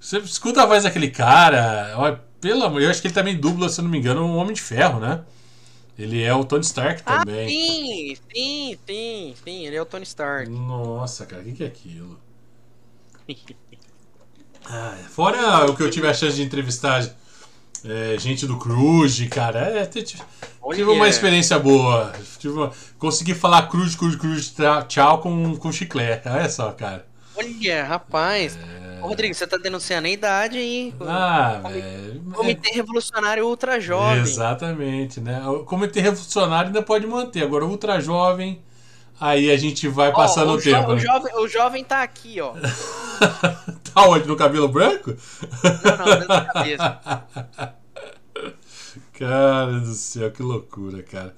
Speaker 1: Você escuta a voz daquele cara. Olha, pelo amor, eu acho que ele também dubla, se não me engano, um Homem de Ferro, né? Ele é o Tony Stark ah, também.
Speaker 2: Sim, sim, sim, sim, ele é o Tony Stark.
Speaker 1: Nossa, cara, o que, que é aquilo? ah, fora o que eu tive a chance de entrevistar é, gente do Cruz, cara, é, tive, uma experiência boa. Tive uma, consegui falar Cruz, Cruz, Cruz, tchau com, com chiclete. Olha só, cara.
Speaker 2: Olha, rapaz. É... Ô, Rodrigo, você tá denunciando a idade aí.
Speaker 1: Ah, velho.
Speaker 2: Comitê Revolucionário Ultra Jovem.
Speaker 1: Exatamente, né? O Comitê Revolucionário ainda pode manter. Agora, Ultra Jovem, aí a gente vai passando o, o tempo.
Speaker 2: Jo né? o, jovem, o jovem tá aqui, ó.
Speaker 1: tá onde? No cabelo branco?
Speaker 2: Não, não, na cabeça.
Speaker 1: Cara do céu, que loucura, cara.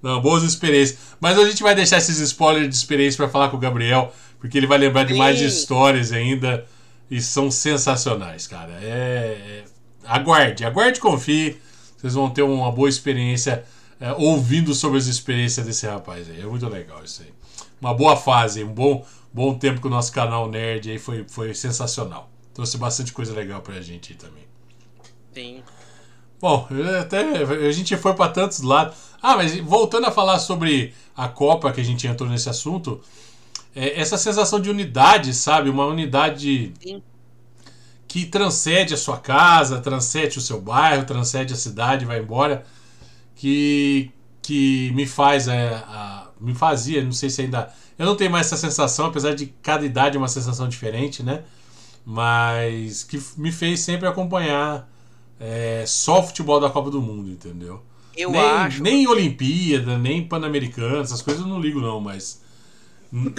Speaker 1: Não, boas experiências. Mas a gente vai deixar esses spoilers de experiência para falar com o Gabriel, porque ele vai lembrar de mais histórias ainda e são sensacionais, cara. É, é, aguarde, aguarde, confie. Vocês vão ter uma boa experiência é, ouvindo sobre as experiências desse rapaz aí. É muito legal isso aí. Uma boa fase, um bom, bom tempo com o nosso canal Nerd aí foi, foi sensacional. Trouxe bastante coisa legal pra gente aí também.
Speaker 2: Sim.
Speaker 1: Bom, até a gente foi para tantos lados. Ah, mas voltando a falar sobre a Copa que a gente entrou nesse assunto, é, essa sensação de unidade, sabe? Uma unidade Sim. que transcende a sua casa, transcende o seu bairro, transcende a cidade, vai embora, que, que me faz, é, a, me fazia, não sei se ainda. Eu não tenho mais essa sensação, apesar de cada idade é uma sensação diferente, né? Mas que me fez sempre acompanhar é, só o futebol da Copa do Mundo, entendeu?
Speaker 2: Eu
Speaker 1: nem,
Speaker 2: acho.
Speaker 1: Nem Olimpíada, nem Pan-Americana, essas coisas eu não ligo, não, mas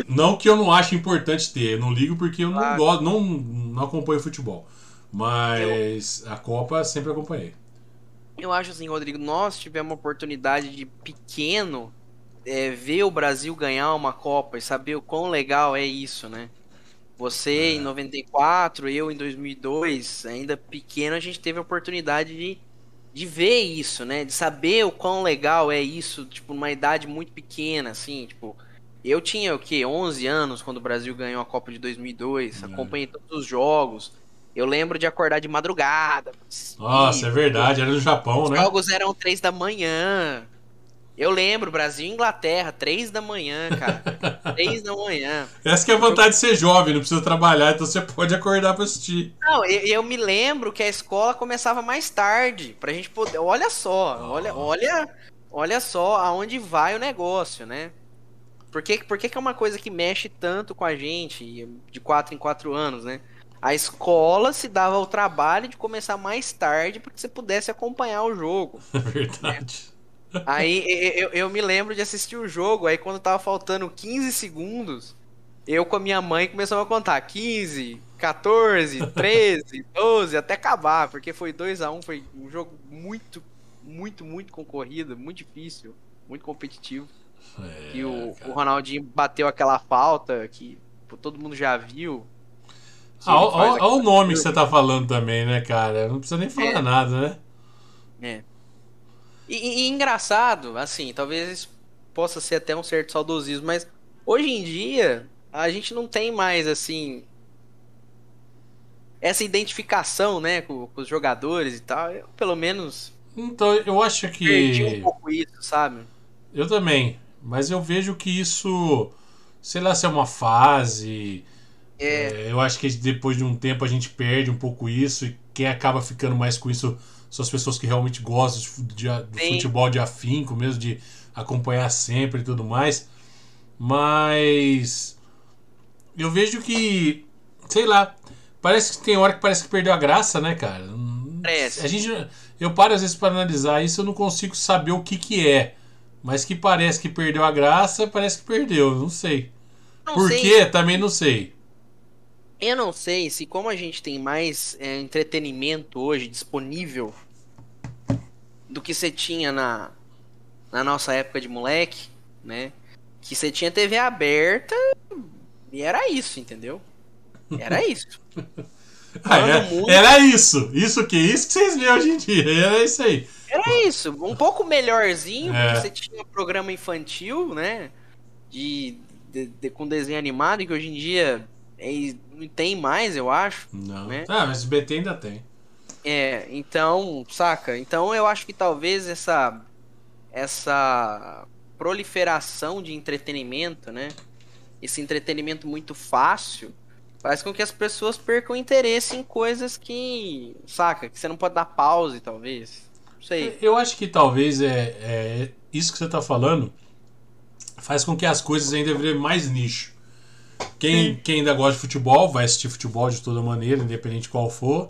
Speaker 1: não que eu não ache importante ter, eu não ligo porque eu claro. não gosto, não, não acompanho futebol. Mas eu... a Copa sempre acompanhei.
Speaker 2: Eu acho assim, Rodrigo, nós tivemos a oportunidade de pequeno é, ver o Brasil ganhar uma Copa e saber o quão legal é isso, né? Você é. em 94, eu em 2002, ainda pequeno, a gente teve a oportunidade de, de ver isso, né? De saber o quão legal é isso, tipo, numa idade muito pequena, assim, tipo, eu tinha o que 11 anos quando o Brasil ganhou a Copa de 2002, hum. acompanhei todos os jogos. Eu lembro de acordar de madrugada.
Speaker 1: Nossa, é verdade, era no Japão,
Speaker 2: os
Speaker 1: né?
Speaker 2: Os jogos eram 3 da manhã. Eu lembro, Brasil e Inglaterra, 3 da manhã, cara. 3 da manhã.
Speaker 1: Essa que é a vantagem de ser jovem, não precisa trabalhar, então você pode acordar pra assistir.
Speaker 2: Não, eu, eu me lembro que a escola começava mais tarde, pra gente poder. Olha só, oh. olha, olha, olha só aonde vai o negócio, né? Por, que, por que, que é uma coisa que mexe tanto com a gente, de 4 em 4 anos, né? A escola se dava o trabalho de começar mais tarde para que você pudesse acompanhar o jogo.
Speaker 1: É verdade.
Speaker 2: Né? Aí eu, eu me lembro de assistir o jogo, aí quando tava faltando 15 segundos, eu com a minha mãe começamos a contar 15, 14, 13, 12, até acabar, porque foi 2 a 1 foi um jogo muito muito, muito concorrida, muito difícil, muito competitivo.
Speaker 1: É,
Speaker 2: que o, o Ronaldinho bateu aquela falta que pô, todo mundo já viu. Que
Speaker 1: Ah, Olha o nome que você tá falando também, né, cara? Não precisa nem falar
Speaker 2: É.
Speaker 1: nada, né?
Speaker 2: É. E, e- engraçado, assim, talvez possa ser até um certo saudosismo, mas hoje em dia a gente não tem mais, assim, essa identificação, né, com, com os jogadores e tal. Eu, pelo menos,
Speaker 1: Então, eu acho
Speaker 2: perdi um
Speaker 1: que.
Speaker 2: pouco isso, sabe?
Speaker 1: Eu também. Mas eu vejo que isso. Sei lá se é uma fase.
Speaker 2: É,
Speaker 1: É, eu acho que depois de um tempo a gente perde um pouco isso. E quem acaba ficando mais com isso são as pessoas que realmente gostam de de- do
Speaker 2: Sim.
Speaker 1: futebol de afinco, mesmo de acompanhar sempre e tudo mais. Mas. Eu vejo que. Sei lá. Parece que tem hora que parece que perdeu a graça, né, cara?
Speaker 2: Parece.
Speaker 1: A gente, eu paro às vezes para analisar isso, eu não consigo saber o que que é. Mas que parece que perdeu a graça, parece que perdeu, não sei.
Speaker 2: não
Speaker 1: Por
Speaker 2: sei,
Speaker 1: quê? Também não sei.
Speaker 2: Eu não sei se como a gente tem mais é, entretenimento hoje disponível do que você tinha na, na nossa época de moleque, né? Que você tinha TV aberta e era isso, entendeu? Era isso.
Speaker 1: Ah, era,
Speaker 2: o mundo-
Speaker 1: era isso. Isso que isso que vocês veem hoje em dia. Era isso aí.
Speaker 2: Era isso. Um pouco melhorzinho,
Speaker 1: É.
Speaker 2: porque você tinha programa infantil, né? De, de- de- com desenho animado, que hoje em dia é, não tem mais, eu acho.
Speaker 1: Não.
Speaker 2: Né?
Speaker 1: Ah, mas o BT ainda tem.
Speaker 2: É, então, saca? Então eu acho que talvez essa essa proliferação de entretenimento, né? Esse entretenimento muito fácil faz com que as pessoas percam interesse em coisas que, saca, que você não pode dar pause, talvez. Sei.
Speaker 1: Eu acho que talvez é, é isso que você está falando faz com que as coisas ainda virem mais nicho. Quem, quem ainda gosta de futebol vai assistir futebol de toda maneira, independente qual for.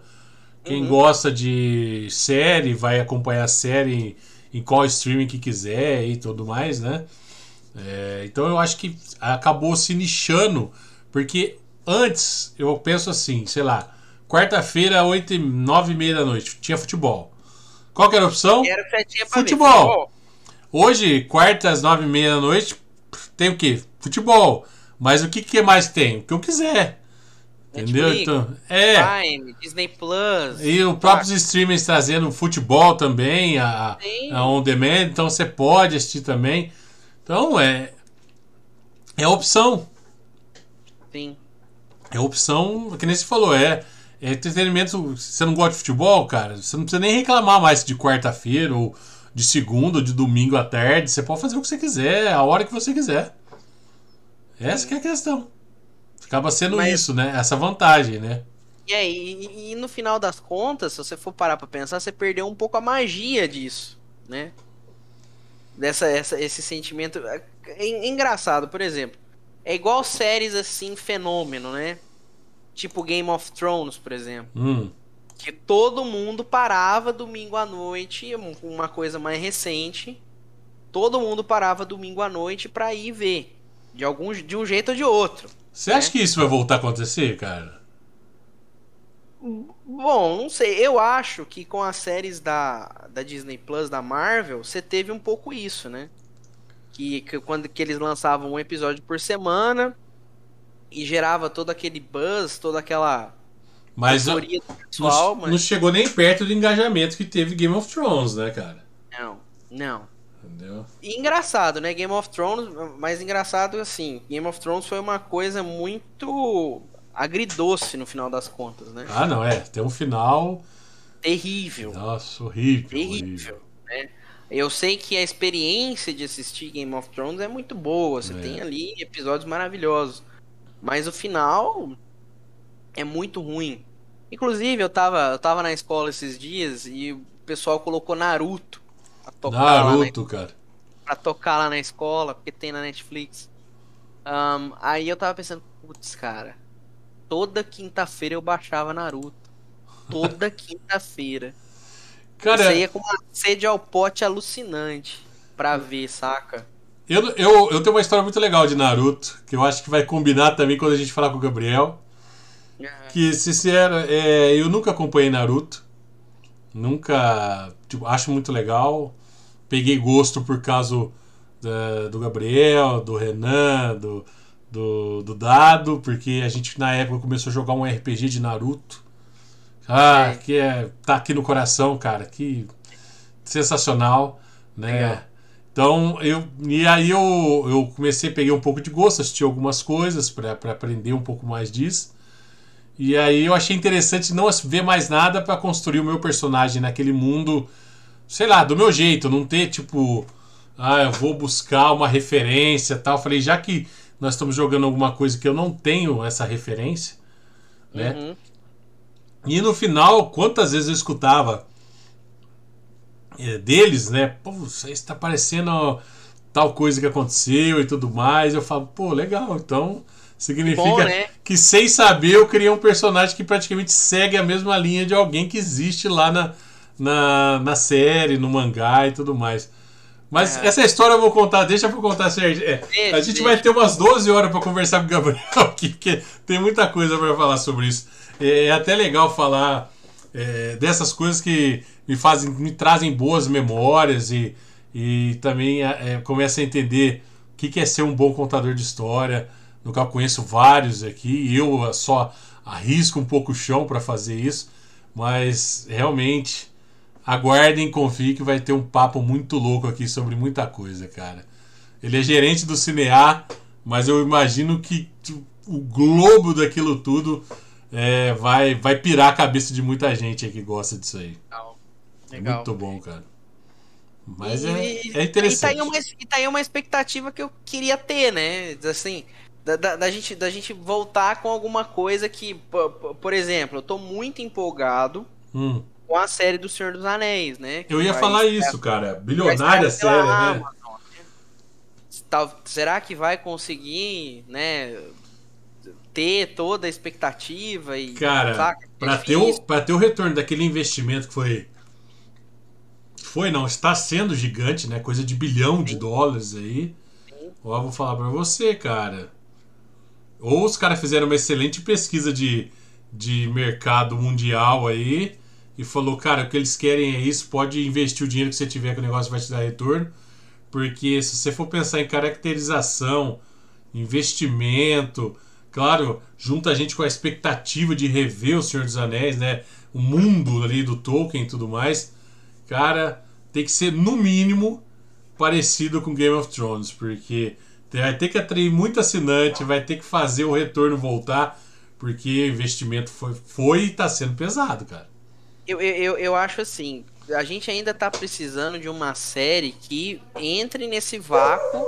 Speaker 1: Quem
Speaker 2: Uhum.
Speaker 1: gosta de série vai acompanhar a série em qual streaming que quiser e tudo mais, né? É, então eu acho que acabou se nichando, porque antes eu penso assim, sei lá, quarta-feira, 8 e 9 e meia da noite, tinha futebol. Qual que era a opção?
Speaker 2: Era ver,
Speaker 1: Futebol. Hoje, quarta às nove e meia da noite, tem o quê? Futebol. Mas o que, que mais tem? O que eu quiser. Entendeu?
Speaker 2: Netflix,
Speaker 1: Então, é.
Speaker 2: Prime, Disney Plus.
Speaker 1: E os próprios streamers trazendo futebol também, a,
Speaker 2: Sim.
Speaker 1: a on demand, então você pode assistir também. Então é. É opção.
Speaker 2: Sim.
Speaker 1: É opção, que nem você falou, é entretenimento. Se você não gosta de futebol, cara, você não precisa nem reclamar mais de quarta-feira, ou de segunda, ou de domingo à tarde. Você pode fazer o que você quiser, a hora que você quiser. Essa que é a questão. Acaba sendo
Speaker 2: Mas-
Speaker 1: isso, né? Essa vantagem, né?
Speaker 2: E aí, e, e no final das contas, se você for parar pra pensar, você perdeu um pouco a magia disso, né? Dessa, essa, esse sentimento. É, é engraçado, por exemplo. É igual séries assim, fenômeno, né? Tipo Game of Thrones, por exemplo.
Speaker 1: Hum.
Speaker 2: Que todo mundo parava domingo à noite, um- uma coisa mais recente. Todo mundo parava domingo à noite pra ir ver. De, algum, de um jeito ou de outro.
Speaker 1: Você acha
Speaker 2: É.
Speaker 1: que isso vai voltar a acontecer, cara?
Speaker 2: Bom, não sei. Eu acho que com as séries da, da Disney Plus, da Marvel, você teve um pouco isso, né? Que, que quando que eles lançavam um episódio por semana e gerava todo aquele buzz, toda aquela
Speaker 1: Mas não,
Speaker 2: do pessoal,
Speaker 1: não
Speaker 2: mas
Speaker 1: chegou nem perto do engajamento que teve Game of Thrones, né, cara?
Speaker 2: não, não.
Speaker 1: Entendeu?
Speaker 2: E engraçado, né? Game of Thrones, mas engraçado assim, Game of Thrones foi uma coisa muito agridoce no final das contas, né?
Speaker 1: Ah, não, é. Tem um final.
Speaker 2: Terrível.
Speaker 1: Nossa, horrível.
Speaker 2: terrível, né? Eu sei que a experiência de assistir Game of Thrones é muito boa, você
Speaker 1: É.
Speaker 2: tem ali episódios maravilhosos, mas o final é muito ruim. Inclusive, eu tava, eu tava na escola esses dias e o pessoal colocou Naruto pra tocar, lá na,
Speaker 1: Naruto, cara.
Speaker 2: pra tocar lá na escola, porque tem na Netflix. Ahn, aí eu tava pensando, putz, cara, toda quinta-feira eu baixava Naruto. Toda quinta-feira.
Speaker 1: Cara,
Speaker 2: Você ia com uma sede ao pote alucinante pra ver, saca?
Speaker 1: Eu, eu, eu tenho uma história muito legal de Naruto, que eu acho que vai combinar também quando a gente falar com o Gabriel. Que, sincero, é, eu nunca acompanhei Naruto. Nunca tipo, acho muito legal. Peguei gosto por causa da, do Gabriel, do Renan, do, do, do Dado, porque a gente na época começou a jogar um RPG de Naruto. Ah, que é. tá aqui no coração, cara. Que sensacional, né?
Speaker 2: Legal.
Speaker 1: Então, eu, e aí eu, eu comecei, peguei um pouco de gosto, assisti algumas coisas para aprender um pouco mais disso. E aí eu achei interessante não ver mais nada para construir o meu personagem naquele mundo, sei lá, do meu jeito, não ter tipo, ah, eu vou buscar uma referência, tal. Falei, já que nós estamos jogando alguma coisa que eu não tenho essa referência, né?
Speaker 2: Uhum.
Speaker 1: E no final, quantas vezes eu escutava deles, né? Pô, isso está parecendo tal coisa que aconteceu e tudo mais. Eu falo, pô, legal, então significa
Speaker 2: Bom, né?
Speaker 1: que sem saber eu criei um personagem que praticamente segue a mesma linha de alguém que existe lá na, na, na série, no mangá e tudo mais. Mas
Speaker 2: É.
Speaker 1: essa história eu vou contar, deixa eu contar, Sérgio. É,
Speaker 2: Deixa,
Speaker 1: a gente
Speaker 2: deixa.
Speaker 1: vai ter umas 12 horas para conversar com o Gabriel aqui, porque tem muita coisa para falar sobre isso. É, é até legal falar é, dessas coisas que me fazem, me trazem boas memórias e, e também é, começa a entender o que que é ser um bom contador de história. No qual conheço vários aqui, eu só arrisco um pouco o chão para fazer isso, mas realmente aguardem, confiem que vai ter um papo muito louco aqui sobre muita coisa, cara. Ele é gerente do Cinear, mas eu imagino que o globo daquilo tudo é, vai, vai pirar a cabeça de muita gente aí que gosta disso aí.
Speaker 2: Legal.
Speaker 1: É muito bom, cara. Mas
Speaker 2: E-
Speaker 1: é, é
Speaker 2: E tá,
Speaker 1: interessante.
Speaker 2: aí uma, e tá aí uma expectativa que eu queria ter, né? Assim, da, da, da gente, da gente voltar com alguma coisa que, po- po- por exemplo, eu tô muito empolgado
Speaker 1: Hum,
Speaker 2: com a série do Senhor dos Anéis, né? Que
Speaker 1: eu ia falar isso, cara. Bilionária série, né?
Speaker 2: Amazon, né? Tal- será que vai conseguir, né? Ter toda a expectativa e.
Speaker 1: Cara?
Speaker 2: É
Speaker 1: Pra ter, o, pra ter o retorno daquele investimento que foi. Foi, não, está sendo gigante, né? Coisa de bilhão de dólares aí.
Speaker 2: Sim.
Speaker 1: Ó, vou falar pra você, cara. Ou os caras fizeram uma excelente pesquisa de, de mercado mundial aí e falou, cara, o que eles querem é isso, pode investir o dinheiro que você tiver que o negócio vai te dar retorno. Porque se você for pensar em caracterização, investimento, claro, junta a gente com a expectativa de rever o Senhor dos Anéis, né? O mundo ali do Tolkien e tudo mais. Cara, tem que ser no mínimo parecido com Game of Thrones, porque vai ter que atrair muito assinante, vai ter que fazer o retorno voltar, porque o investimento foi, foi e tá sendo pesado, cara.
Speaker 2: Eu, eu, eu- acho assim, a gente ainda tá precisando de uma série que entre nesse vácuo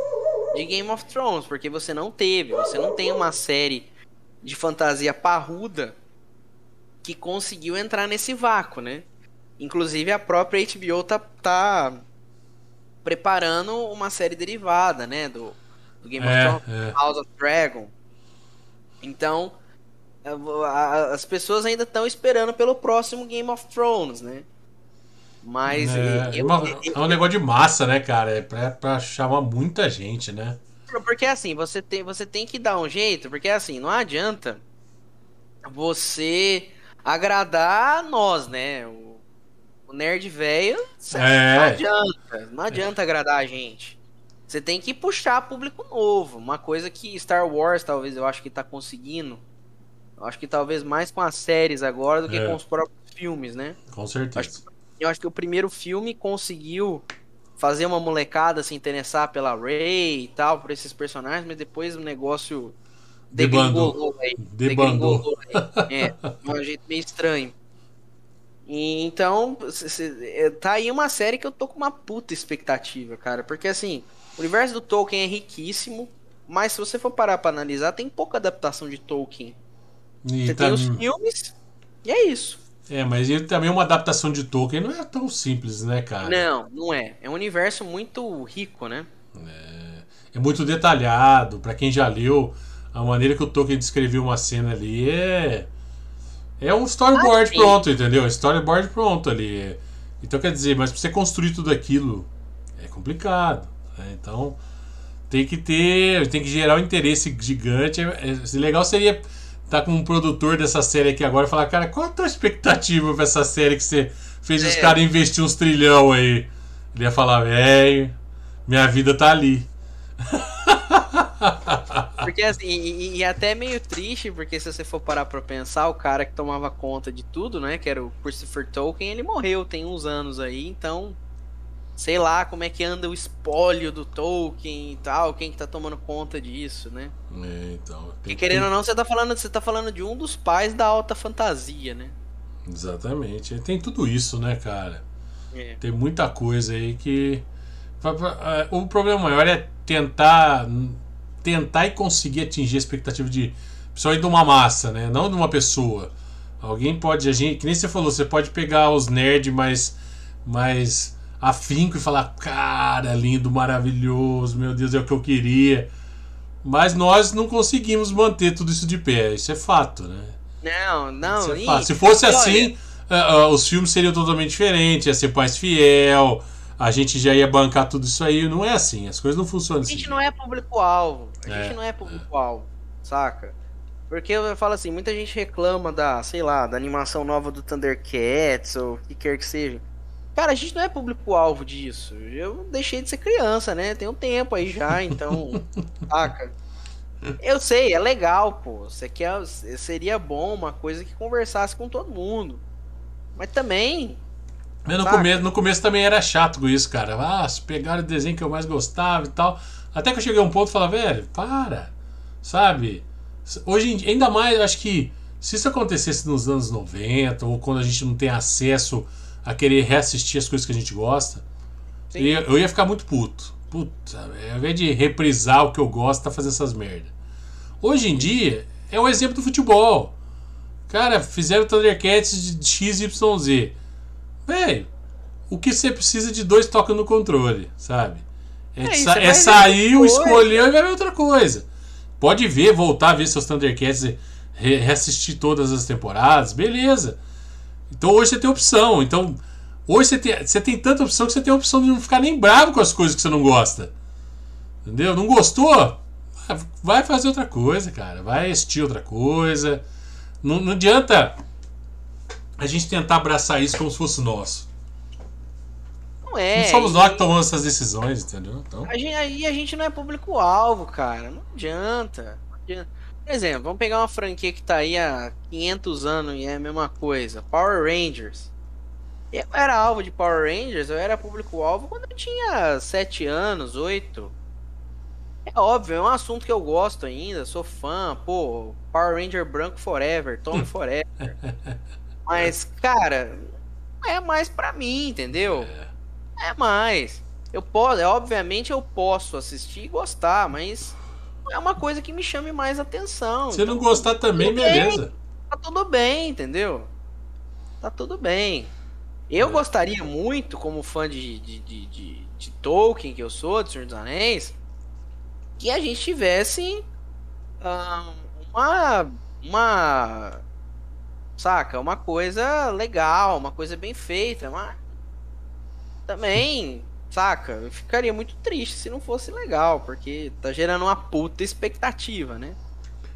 Speaker 2: de Game of Thrones, porque você não teve, você não tem uma série de fantasia parruda que conseguiu entrar nesse vácuo, né? Inclusive a própria HBO tá, tá preparando uma série derivada, né, do, do Game
Speaker 1: É,
Speaker 2: of Thrones,
Speaker 1: é.
Speaker 2: House of Dragon. Então, as pessoas ainda estão esperando pelo próximo Game of Thrones, né? Mas
Speaker 1: é,
Speaker 2: eu-
Speaker 1: uma-
Speaker 2: eu-
Speaker 1: é um negócio de massa, né, cara? É pra, pra chamar muita gente, né?
Speaker 2: Porque assim, você tem, você tem que dar um jeito, porque assim, não adianta você agradar nós, né? O, o nerd velho,
Speaker 1: É.
Speaker 2: não adianta, não adianta agradar a gente. Você tem que puxar público novo, uma coisa que Star Wars talvez eu acho que tá conseguindo. Eu acho que talvez mais com as séries agora do que
Speaker 1: É.
Speaker 2: com os próprios filmes, né?
Speaker 1: Com certeza.
Speaker 2: Eu acho que o primeiro filme conseguiu fazer uma molecada se interessar pela Rey e tal, por esses personagens, mas depois o negócio
Speaker 1: Debandou.
Speaker 2: degringolou aí.
Speaker 1: Debandou.
Speaker 2: Degringolou aí. É, de um jeito meio estranho. E, então, é, tá aí uma série que eu tô com uma puta expectativa, cara. Porque assim, o universo do Tolkien é riquíssimo, mas se você for parar pra analisar, tem pouca adaptação de Tolkien.
Speaker 1: E
Speaker 2: Você
Speaker 1: tá-
Speaker 2: tem os filmes, e é isso.
Speaker 1: É, mas ele também uma adaptação de Tolkien não é tão simples, né, cara?
Speaker 2: Não, não é. É um universo muito rico, né?
Speaker 1: É muito detalhado. Pra quem já leu, a maneira que o Tolkien descreveu uma cena ali é. É um storyboard
Speaker 2: Ah,
Speaker 1: pronto, entendeu? Storyboard pronto ali. Então quer dizer, mas pra você construir tudo aquilo é complicado. né? Então tem que ter. Tem que gerar um interesse gigante. É, é- legal seria estar com um produtor dessa série aqui agora e falar, cara, qual a tua expectativa pra essa série que você fez os caras investir uns trilhão aí. Ele ia falar, velho, minha vida tá ali.
Speaker 2: Porque assim, e, e, até meio triste, porque se você for parar pra pensar, o cara que tomava conta de tudo, né? Que era o Christopher Tolkien, ele morreu tem uns anos aí, então. Sei lá como é que anda o espólio do Tolkien e tal, quem que tá tomando conta disso, né?
Speaker 1: É, então.
Speaker 2: Porque querendo ou não, você tá falando, você tá falando de um dos pais da alta fantasia, né?
Speaker 1: Exatamente. Tem tudo isso, né, cara?
Speaker 2: É.
Speaker 1: Tem muita coisa aí que. O problema maior é tentar tentar e conseguir atingir a expectativa de principalmente de uma massa, né? Não de uma pessoa. Alguém pode, a gente, que nem você falou, você pode pegar os nerds mais mais afinco e falar, cara, lindo, maravilhoso, meu Deus, é o que eu queria. Mas nós não conseguimos manter tudo isso de pé, isso é fato, né?
Speaker 2: Não, não.
Speaker 1: É fato. Se fosse assim, uh, uh, os filmes seriam totalmente diferentes, ia ser mais fiel, a gente já ia bancar tudo isso aí. Não é assim, as coisas não funcionam assim.
Speaker 2: A gente assim. não é público-alvo. A é. gente não é público-alvo, saca? Porque eu falo assim, muita gente reclama da, sei lá, da animação nova do Thundercats ou o que quer que seja. Cara, a gente não é público-alvo disso. Eu deixei de ser criança, né? Tem um tempo aí já, então. saca? Eu sei, é legal, pô. Você quer, seria bom uma coisa que conversasse com todo mundo. Mas também,
Speaker 1: no começo, no começo também era chato com isso, cara. Ah, se pegaram o desenho que eu mais gostava e tal. Até que eu cheguei a um ponto e falei, velho, para. Sabe? Hoje, ainda mais, eu acho que se isso acontecesse nos anos 90, ou quando a gente não tem acesso a querer reassistir as coisas que a gente gosta, eu ia, eu ia, ficar muito puto. Puta, ao invés de reprisar o que eu gosto, tá fazendo essas merdas. Hoje em dia, é o exemplo do futebol. Cara, fizeram Thundercats de XYZ. Velho, o que você precisa de dois toques no controle, sabe? É, é, sa é sair, escolher e vai ver outra coisa. Pode ver, voltar a ver seus Thundercats e re reassistir todas as temporadas, beleza. Então hoje você tem opção. Então, hoje você tem, você tem tanta opção que você tem a opção de não ficar nem bravo com as coisas que você não gosta. Entendeu? Não gostou? Vai fazer outra coisa, cara. Vai assistir outra coisa. Não, não adianta a gente tentar abraçar isso como se fosse nosso.
Speaker 2: Não é. Não
Speaker 1: somos nós que tomamos essas decisões, entendeu? Então...
Speaker 2: A gente, aí a gente não é público-alvo, cara. Não adianta. não adianta. Por exemplo, vamos pegar uma franquia que tá aí há 500 anos e é a mesma coisa. Power Rangers. Eu era alvo de Power Rangers, eu era público-alvo quando eu tinha 7 anos, 8. É óbvio, é um assunto que eu gosto ainda, sou fã, pô, Power Ranger branco forever, Tom forever. Mas, cara, é mais para mim, entendeu? É. é mais. Eu posso, é, obviamente eu posso assistir e gostar, mas é uma coisa que me chame mais atenção.
Speaker 1: Se então, não gostar também, beleza. Bem,
Speaker 2: tá tudo bem, entendeu? Tá tudo bem. Eu é. gostaria muito, como fã de, de, de, de, de Tolkien, que eu sou, de Senhor dos Anéis, que a gente tivesse uh, uma, uma Saca? Uma coisa legal, uma coisa bem feita, mas também, saca? Eu ficaria muito triste se não fosse legal, porque tá gerando uma puta expectativa, né?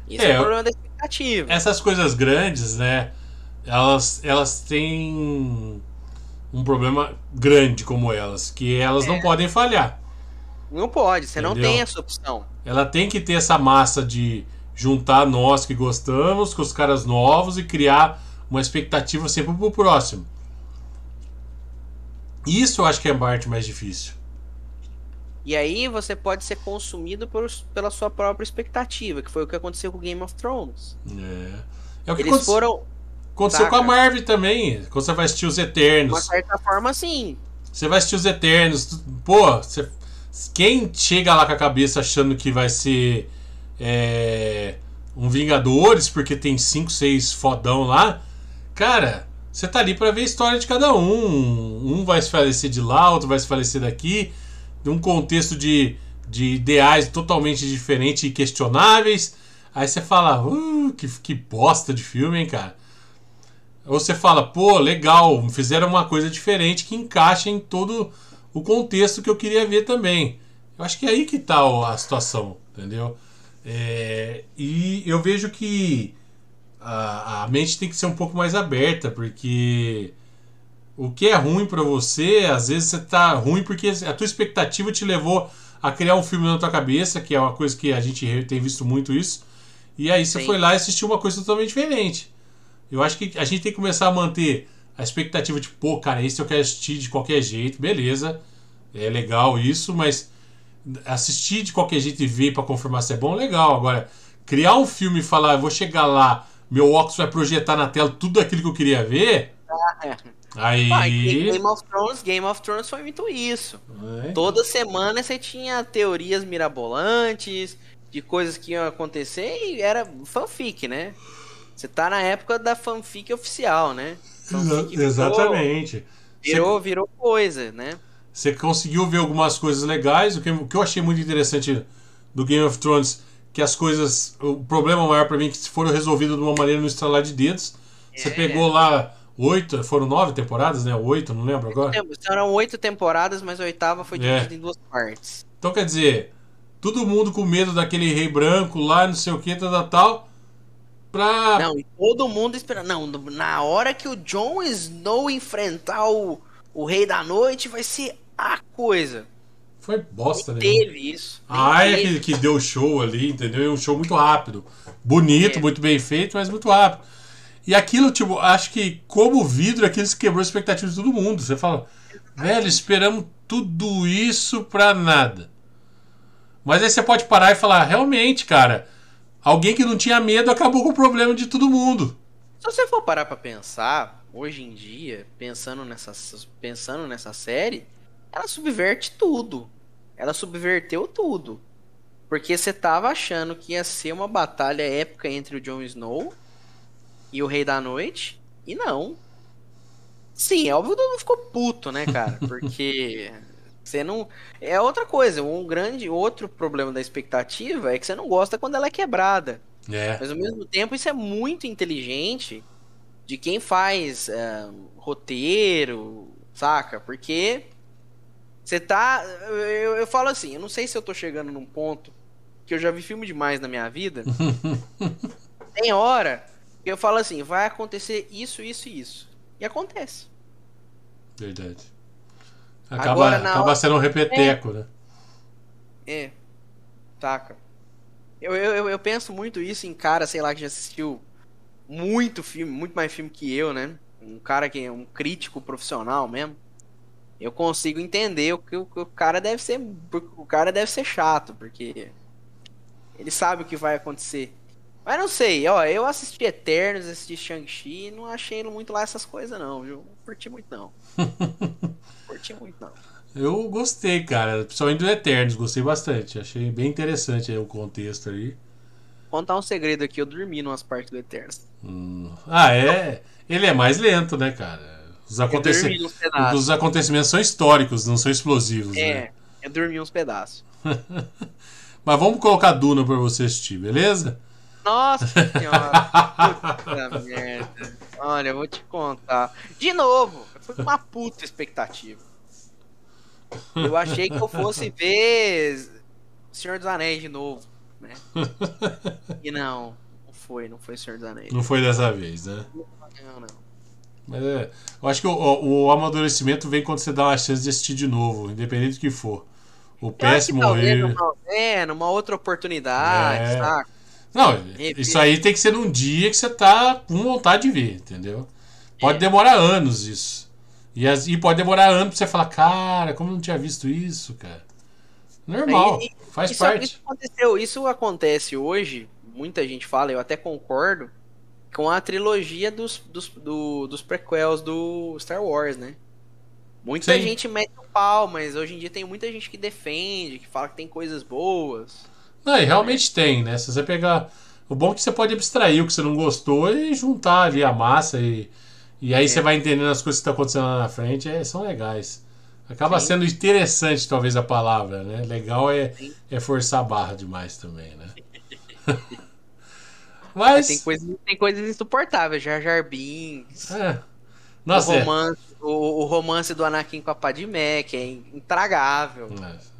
Speaker 2: Isso é, é o problema da expectativa.
Speaker 1: Essas coisas grandes, né? Elas, elas têm um problema grande como elas, que elas é. não podem falhar.
Speaker 2: Não pode, você Entendeu? não tem essa opção.
Speaker 1: Ela tem que ter essa massa de juntar nós que gostamos com os caras novos e criar uma expectativa sempre pro próximo. Isso eu acho que é a parte mais difícil.
Speaker 2: E aí você pode ser consumido por, pela sua própria expectativa, que foi o que aconteceu com Game of Thrones.
Speaker 1: É. É o que
Speaker 2: Eles aconte... foram.
Speaker 1: Aconteceu Saca. com a Marvel também. Quando você vai assistir os Eternos. De uma
Speaker 2: certa forma, sim.
Speaker 1: Você vai assistir os Eternos. Pô, você... quem chega lá com a cabeça achando que vai ser é, um Vingadores, porque tem 5, 6 fodão lá, cara, você tá ali para ver a história de cada um. Um vai se falecer de lá, outro vai se falecer daqui, num contexto de, de ideais totalmente diferentes e questionáveis. Aí você fala, uh, que, que bosta de filme, hein, cara. Ou você fala, pô, legal, fizeram uma coisa diferente que encaixa em todo o contexto que eu queria ver também. Eu acho que é aí que tá a situação, entendeu? É, e eu vejo que a, a, mente tem que ser um pouco mais aberta, porque o que é ruim para você, às vezes você tá ruim porque a tua expectativa te levou a criar um filme na tua cabeça, que é uma coisa que a gente tem visto muito isso. E aí você Sim. foi lá e assistiu uma coisa totalmente diferente. Eu acho que a gente tem que começar a manter a expectativa de, pô, cara, esse eu quero assistir de qualquer jeito, beleza. É legal isso, mas assistir de qualquer jeito e ver para confirmar se é bom, legal. Agora, criar um filme e falar, eu vou chegar lá, meu óculos vai projetar na tela tudo aquilo que eu queria ver. Ah, Aí. Pá,
Speaker 2: Game of Thrones, Game of Thrones foi muito isso. É. Toda semana você tinha teorias mirabolantes de coisas que iam acontecer e era fanfic, né? Você tá na época da fanfic oficial, né?
Speaker 1: Fanfic Exatamente.
Speaker 2: Virou, virou coisa, né?
Speaker 1: Você conseguiu ver algumas coisas legais. O que, o que eu achei muito interessante do Game of Thrones, que as coisas. O problema maior para mim é que foram resolvidos de uma maneira no estralar de dedos. É. Você pegou lá oito, foram nove temporadas, né? Oito, não lembro agora.
Speaker 2: Eram oito temporadas, mas a oitava foi dividida é. em duas partes.
Speaker 1: Então quer dizer, todo mundo com medo daquele rei branco lá, não sei o que, tal, tal. Pra...
Speaker 2: Não, e todo mundo esperando. Não, na hora que o Jon Snow enfrentar o, o Rei da Noite, vai ser a coisa.
Speaker 1: Foi bosta,
Speaker 2: né? Teve isso.
Speaker 1: A Aya que, que deu show ali, entendeu? um show muito rápido. Bonito, é. muito bem feito, mas muito rápido. E aquilo, tipo, acho que como vidro, aquilo se quebrou a expectativa de todo mundo. Você fala, velho, esperamos tudo isso pra nada. Mas aí você pode parar e falar, realmente, cara, alguém que não tinha medo acabou com o problema de todo mundo.
Speaker 2: Se você for parar pra pensar, hoje em dia, pensando nessa, pensando nessa série, ela subverte tudo. Ela subverteu tudo. Porque você tava achando que ia ser uma batalha épica entre o Jon Snow e o Rei da Noite. E não. Sim, é óbvio que todo mundo ficou puto, né, cara? Porque você não. É outra coisa. Um grande outro problema da expectativa é que você não gosta quando ela é quebrada.
Speaker 1: É.
Speaker 2: Mas ao mesmo tempo, isso é muito inteligente de quem faz é, roteiro, saca? Porque você tá. Eu, eu falo assim, eu não sei se eu tô chegando num ponto que eu já vi filme demais na minha vida. Tem hora eu falo assim, vai acontecer isso, isso e isso. E acontece.
Speaker 1: Verdade. Acaba, Agora, acaba hora... sendo um repeteco, é... né?
Speaker 2: É. Taca. Eu, eu, eu penso muito isso em cara, sei lá, que já assistiu muito filme, muito mais filme que eu, né? Um cara que é um crítico profissional mesmo. Eu consigo entender o que o, o cara deve ser. O cara deve ser chato, porque ele sabe o que vai acontecer. Mas não sei, ó, eu assisti Eternos, assisti Shang-Chi não achei muito lá essas coisas não, viu? Não curti muito não. curti muito não.
Speaker 1: Eu gostei, cara, principalmente do Eternos, gostei bastante. Achei bem interessante o contexto aí.
Speaker 2: Contar um segredo aqui, eu dormi numas partes do Eternos.
Speaker 1: Hum. Ah, é? Ele é mais lento, né, cara? Os, aconteci... Os acontecimentos são históricos, não são explosivos.
Speaker 2: É,
Speaker 1: né?
Speaker 2: eu dormi uns pedaços.
Speaker 1: Mas vamos colocar Duna pra você assistir, beleza?
Speaker 2: Nossa senhora. Puta merda. Olha, eu vou te contar. De novo, foi uma puta expectativa. Eu achei que eu fosse ver Senhor dos Anéis de novo, né? E não, não foi, não foi Senhor dos Anéis.
Speaker 1: Não foi dessa vez, né? Não, não. Mas é, eu acho que o, o, o, amadurecimento vem quando você dá uma chance de assistir de novo, independente do que for. O péssimo
Speaker 2: erro. Numa, é, numa outra oportunidade, é. saca?
Speaker 1: Não, isso aí tem que ser num dia que você tá com vontade de ver, entendeu? Pode é. demorar anos isso. E, as, e pode demorar anos pra você falar, cara, como eu não tinha visto isso, cara? Normal, e, faz
Speaker 2: isso,
Speaker 1: parte.
Speaker 2: Isso aconteceu, isso acontece hoje, muita gente fala, eu até concordo, com a trilogia dos, dos, do, dos prequels do Star Wars, né? Muita Sim. gente mete o pau, mas hoje em dia tem muita gente que defende, que fala que tem coisas boas.
Speaker 1: Não, e realmente tem, né? Se você pegar. O bom é que você pode abstrair o que você não gostou e juntar ali a massa e, e aí é. você vai entendendo as coisas que estão acontecendo lá na frente, é, são legais. Acaba Sim. sendo interessante, talvez, a palavra, né? Legal é, é forçar a barra demais também, né?
Speaker 2: Mas. Tem coisas, tem coisas insuportáveis, Jar Jar Binks. É. Nossa, o, é. romance, é. o, o, romance do Anakin com a Padmé, que é intragável.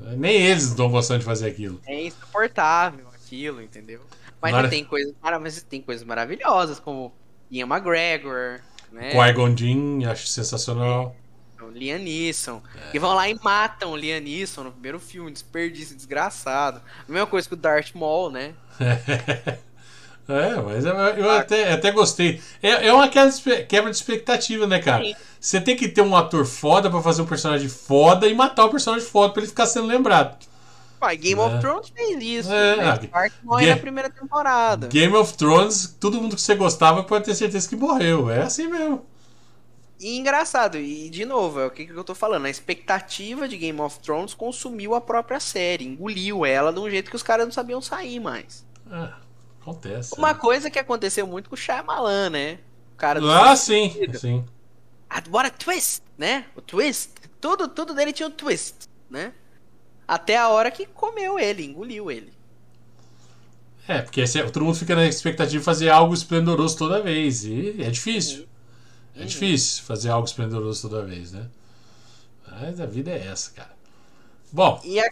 Speaker 1: É. Nem eles estão gostando de fazer aquilo.
Speaker 2: É insuportável aquilo, entendeu? Mas, tem, coisas, mas tem coisas maravilhosas, como Ian McGregor, Né?
Speaker 1: Qui-Gon Jinn, acho sensacional.
Speaker 2: O Liam Neeson. E vão lá e matam o Liam Neeson no primeiro filme, desperdício desgraçado. A mesma coisa que o Darth Maul, né?
Speaker 1: É, mas eu, eu até, até gostei. É, é uma quebra de expectativa, né, cara?
Speaker 2: Sim.
Speaker 1: Você tem que ter um ator foda pra fazer um personagem foda e matar o personagem foda pra ele ficar sendo lembrado.
Speaker 2: Pai, Game
Speaker 1: É.
Speaker 2: of Thrones fez isso.
Speaker 1: É,
Speaker 2: né?
Speaker 1: ah,
Speaker 2: O Darth morre na primeira temporada.
Speaker 1: Game of Thrones, todo mundo que você gostava pode ter certeza que morreu. É assim mesmo.
Speaker 2: E engraçado, e de novo, é o que, que eu tô falando. A expectativa de Game of Thrones consumiu a própria série, engoliu ela de um jeito que os caras não sabiam sair mais.
Speaker 1: É, acontece.
Speaker 2: Uma
Speaker 1: né?
Speaker 2: coisa que aconteceu muito com o Shyamalan, né? O cara do
Speaker 1: Ah, sim, sim.
Speaker 2: Ah, What a twist, né? O twist. Tudo, tudo dele tinha um twist, né? Até a hora que comeu ele, engoliu ele.
Speaker 1: É, porque esse- todo mundo fica na expectativa de fazer algo esplendoroso toda vez. E é difícil. É
Speaker 2: Uhum.
Speaker 1: difícil fazer algo esplendoroso toda vez, né? Mas a vida é essa, cara. Bom,
Speaker 2: a...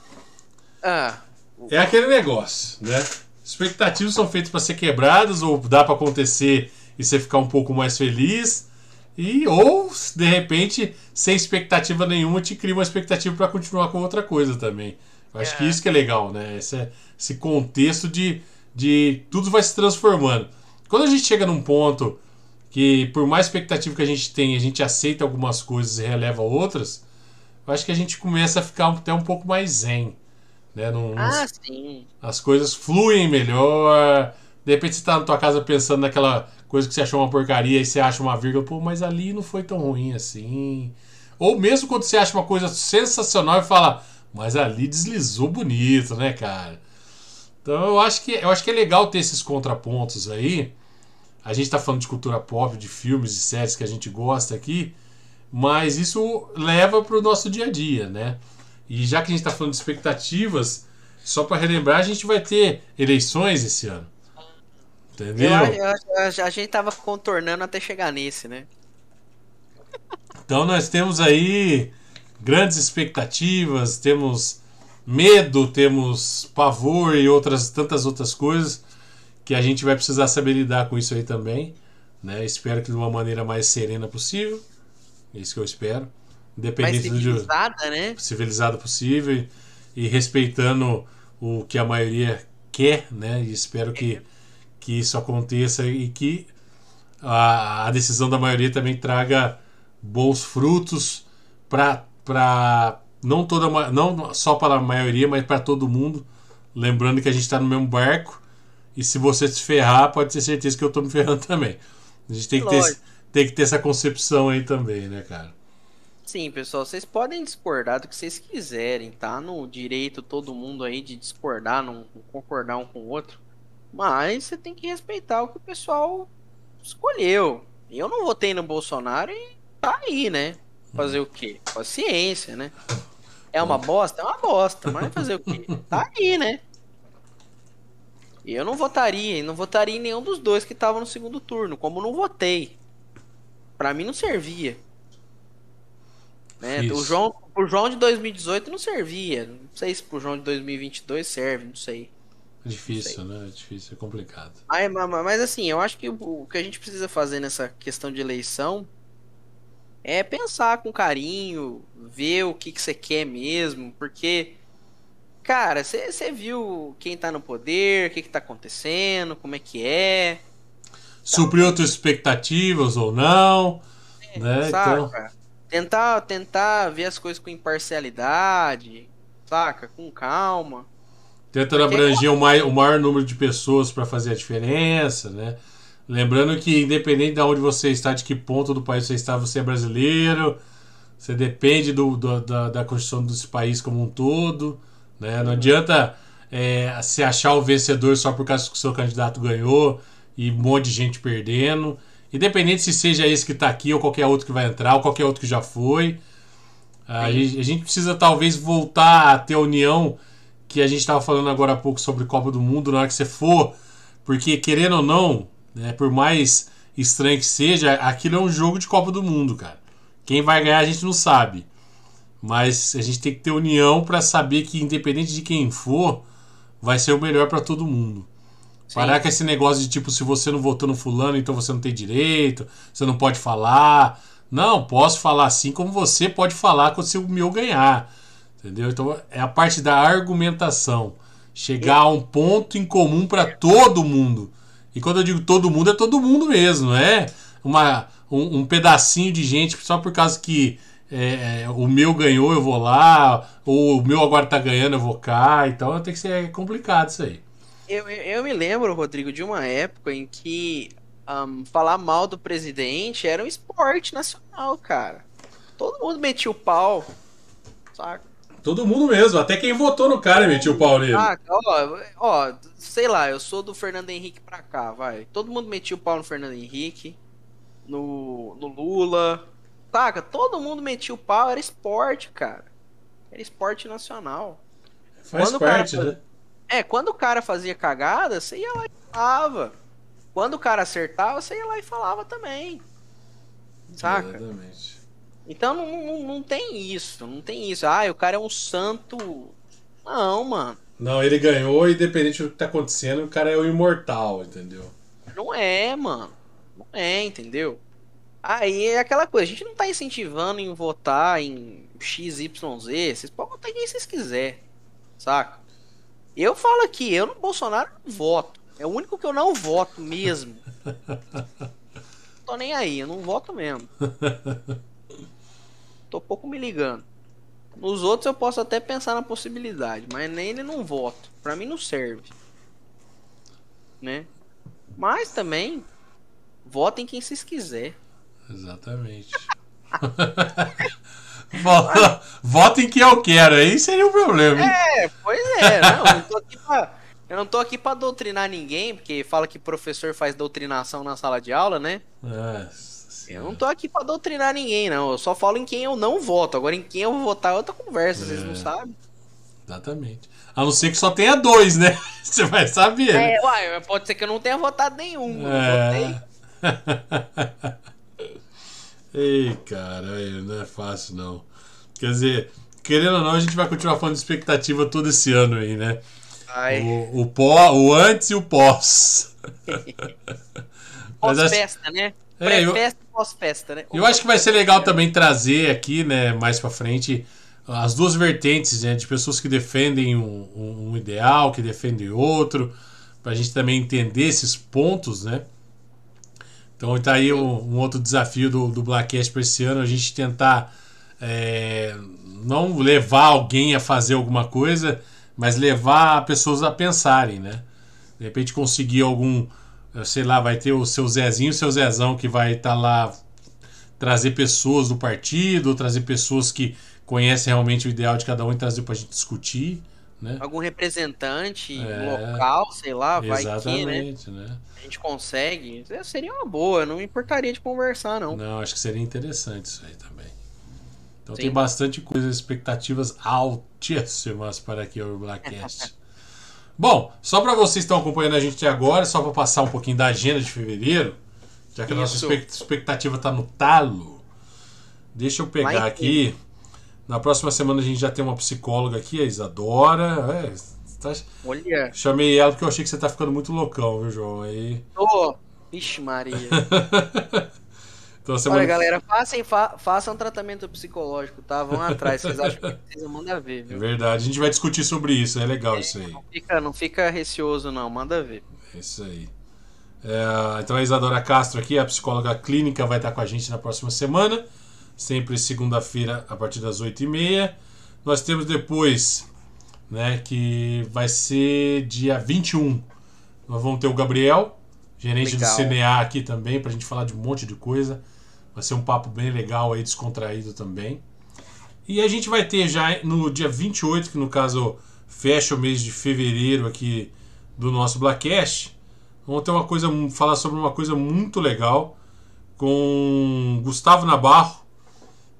Speaker 2: Ah,
Speaker 1: é aquele negócio, né? Expectativas são feitas para ser quebradas ou dá para acontecer e você ficar um pouco mais feliz. E ou de repente, sem expectativa nenhuma, te cria uma expectativa para continuar com outra coisa também. Eu acho que
Speaker 2: É.
Speaker 1: isso que é legal, né? Esse, esse contexto de, de tudo vai se transformando. Quando a gente chega num ponto que, por mais expectativa que a gente tem, a gente aceita algumas coisas e releva outras, eu acho que a gente começa a ficar até um pouco mais zen. Né? Num-
Speaker 2: ah sim.
Speaker 1: as coisas fluem melhor. De repente você tá na tua casa pensando naquela coisa que você achou uma porcaria e você acha uma vírgula, pô, mas ali não foi tão ruim assim. Ou mesmo quando você acha uma coisa sensacional e fala, mas ali deslizou bonito, né, cara? Então eu acho que eu acho que é legal ter esses contrapontos aí. A gente tá falando de cultura pop, de filmes e séries que a gente gosta aqui, mas isso leva pro nosso dia a dia, né? E já que a gente está falando de expectativas, só para relembrar, a gente vai ter eleições esse ano. Entendeu?
Speaker 2: Eu, eu, eu- a gente tava contornando até chegar nesse, né?
Speaker 1: Então nós temos aí grandes expectativas, temos medo, temos pavor e outras tantas outras coisas que a gente vai precisar saber lidar com isso aí também. Né? Espero que de uma maneira mais serena possível. É isso que eu espero.
Speaker 2: Mais
Speaker 1: Independente do,
Speaker 2: civilizada, né?
Speaker 1: civilizado possível e, respeitando o que a maioria quer, né? E espero que, que isso aconteça e que a, a decisão da maioria também traga bons frutos para não toda não só para a maioria, mas para todo mundo. Lembrando que a gente está no mesmo barco e se você se ferrar, pode ter certeza que eu estou me ferrando também. A gente tem que, ter, tem que ter essa concepção aí também, né, cara?
Speaker 2: Sim, pessoal, vocês podem discordar do que vocês quiserem, tá? No direito todo mundo aí de discordar, não concordar um com o outro. Mas você tem que respeitar o que o pessoal escolheu. Eu não votei no Bolsonaro e tá aí, né? Fazer o quê? Paciência, né? É uma bosta? É uma bosta, mas fazer o quê? Tá aí, né? Eu não votaria, não votaria em nenhum dos dois que estavam no segundo turno, como não votei. Pra mim não servia. Né? O. João, o João de 2018 não servia. Não sei se pro João de 2022 serve, não sei.
Speaker 1: É difícil, né? É difícil, é complicado.
Speaker 2: Mas, mas, assim, eu acho que o, que a gente precisa fazer nessa questão de eleição é pensar com carinho, ver o que, que você quer mesmo, porque, cara, você viu quem tá no poder, o que, que tá acontecendo, como é que é,
Speaker 1: Suprir outras expectativas ou não, né? Então?
Speaker 2: Tentar, tentar ver as coisas com imparcialidade, saca? Com calma.
Speaker 1: tentando
Speaker 2: Porque-
Speaker 1: abranger o, mai- o maior número de pessoas para fazer a diferença, né? Lembrando que independente de onde você está, de que ponto do país você está, você é brasileiro. Você depende do, do- da, da constituição desse país como um todo, né? Não adianta é, se achar o vencedor só por causa que o seu candidato ganhou e um monte de gente perdendo. Independente se seja esse que está aqui ou qualquer outro que vai entrar ou qualquer outro que já foi. A, gente- a gente precisa talvez voltar a ter a união que a gente estava falando agora há pouco sobre Copa do Mundo na hora que você for, porque querendo ou não, né, por mais estranho que seja, aquilo é um jogo de Copa do Mundo, cara. Quem vai ganhar a gente não sabe, mas a gente tem que ter união para saber que independente de quem for, vai ser o melhor para todo mundo. Parar com esse negócio de tipo, se você não votou no fulano, então você não tem direito, você não pode falar. Não, posso falar assim como você pode falar se o meu ganhar. Entendeu? Então é a parte da argumentação. Chegar a um ponto em comum para todo mundo. E quando eu digo todo mundo, é todo mundo mesmo, não é uma, um, um pedacinho de gente só por causa que é, o meu ganhou, eu vou lá, ou o meu agora tá ganhando, eu vou cá. Então tem que ser complicado isso aí.
Speaker 2: Eu, eu me lembro, Rodrigo, de uma época em que um, falar mal do presidente era um esporte nacional, cara. Todo mundo metia o pau, saca?
Speaker 1: Todo mundo mesmo, até quem votou no cara metia o pau nele.
Speaker 2: Ah, ó, ó, sei lá, eu sou do Fernando Henrique pra cá, vai. Todo mundo metia o pau no Fernando Henrique, no, no Lula, saca? Todo mundo metia o pau, era esporte, cara. Era esporte nacional.
Speaker 1: Faz quando parte, cara, né?
Speaker 2: É, quando o cara fazia cagada, você ia lá e falava. Quando o cara acertava, você ia lá e falava também. Saca? Exatamente. Então não, não, não tem isso, não tem isso. Ah, o cara é um santo. Não, mano.
Speaker 1: Não, ele ganhou, independente do que tá acontecendo, o cara é o imortal, entendeu?
Speaker 2: Não é, mano. Não é, entendeu? Aí é aquela coisa, a gente não tá incentivando em votar em XYZ, vocês podem votar em quem vocês quiserem, saca? Eu falo aqui, eu no Bolsonaro não voto. É o único que eu não voto mesmo. Tô nem aí, eu não voto mesmo. Tô pouco me ligando. Nos outros eu posso até pensar na possibilidade, mas nele não voto. Pra mim não serve. Né? Mas também, votem quem vocês quiser.
Speaker 1: Exatamente. Votem que eu quero, aí seria o um problema. Hein?
Speaker 2: É, pois é. Não, eu, não tô aqui pra, eu não tô aqui pra doutrinar ninguém, porque fala que professor faz doutrinação na sala de aula, né? É, eu não tô aqui pra doutrinar ninguém, não. Eu só falo em quem eu não voto. Agora, em quem eu vou votar é outra conversa, é. vocês não é. sabem.
Speaker 1: Exatamente. A não ser que só tenha dois, né? Você vai saber.
Speaker 2: É, né? uai, pode ser que eu não tenha votado nenhum. É.
Speaker 1: Ei, cara, não é fácil não. Quer dizer, querendo ou não, a gente vai continuar falando de expectativa todo esse ano aí, né? O, o, pó, o antes e o pós.
Speaker 2: Pós-festa, né? É, Pré-festa e pós-festa, né?
Speaker 1: eu acho que vai ser legal também trazer aqui, né, mais pra frente, as duas vertentes, né, de pessoas que defendem um, um, um ideal, que defendem outro, pra gente também entender esses pontos, né? Então tá aí um, um outro desafio do, do Blackcast para esse ano, a gente tentar é, não levar alguém a fazer alguma coisa, mas levar pessoas a pensarem, né? De repente conseguir algum, sei lá, vai ter o seu Zezinho, o seu Zezão que vai estar tá lá trazer pessoas do partido, trazer pessoas que conhecem realmente o ideal de cada um e trazer para a gente discutir. Né?
Speaker 2: Algum representante é, local, sei lá, vai que, né? né? A gente consegue. Seria uma boa, não me importaria de conversar, não.
Speaker 1: Não, acho que seria interessante isso aí também. Então Sim. tem bastante coisa, expectativas altíssimas para aqui o Blackcast. Bom, só para vocês que estão acompanhando a gente agora, só para passar um pouquinho da agenda de fevereiro, já que Isso. a nossa expectativa está no talo. Deixa eu pegar aqui. Na próxima semana a gente já tem uma psicóloga aqui, a Isadora. É, tá... Olha. Chamei ela porque eu achei que você tá ficando muito loucão, viu, João? Aí.
Speaker 2: Ô, vixe, Maria. então, semana... Olha, galera, façam, fa façam tratamento psicológico, tá? Vão atrás, vocês acham que precisa, manda ver, viu?
Speaker 1: É verdade, a gente vai discutir sobre isso, é legal é, isso aí.
Speaker 2: Não fica, não fica receoso, não, manda ver.
Speaker 1: É isso aí. É, então a Isadora Castro aqui, a psicóloga clínica, vai estar com a gente na próxima semana sempre segunda-feira a partir das 8h30. Nós temos depois, né, que vai ser dia 21. Nós vamos ter o Gabriel, gerente legal. do CNA aqui também, para a gente falar de um monte de coisa. Vai ser um papo bem legal aí, descontraído também. E a gente vai ter já no dia 28, que no caso fecha o mês de fevereiro aqui do nosso Blackcast. Vamos ter uma coisa, falar sobre uma coisa muito legal com Gustavo Nabarro,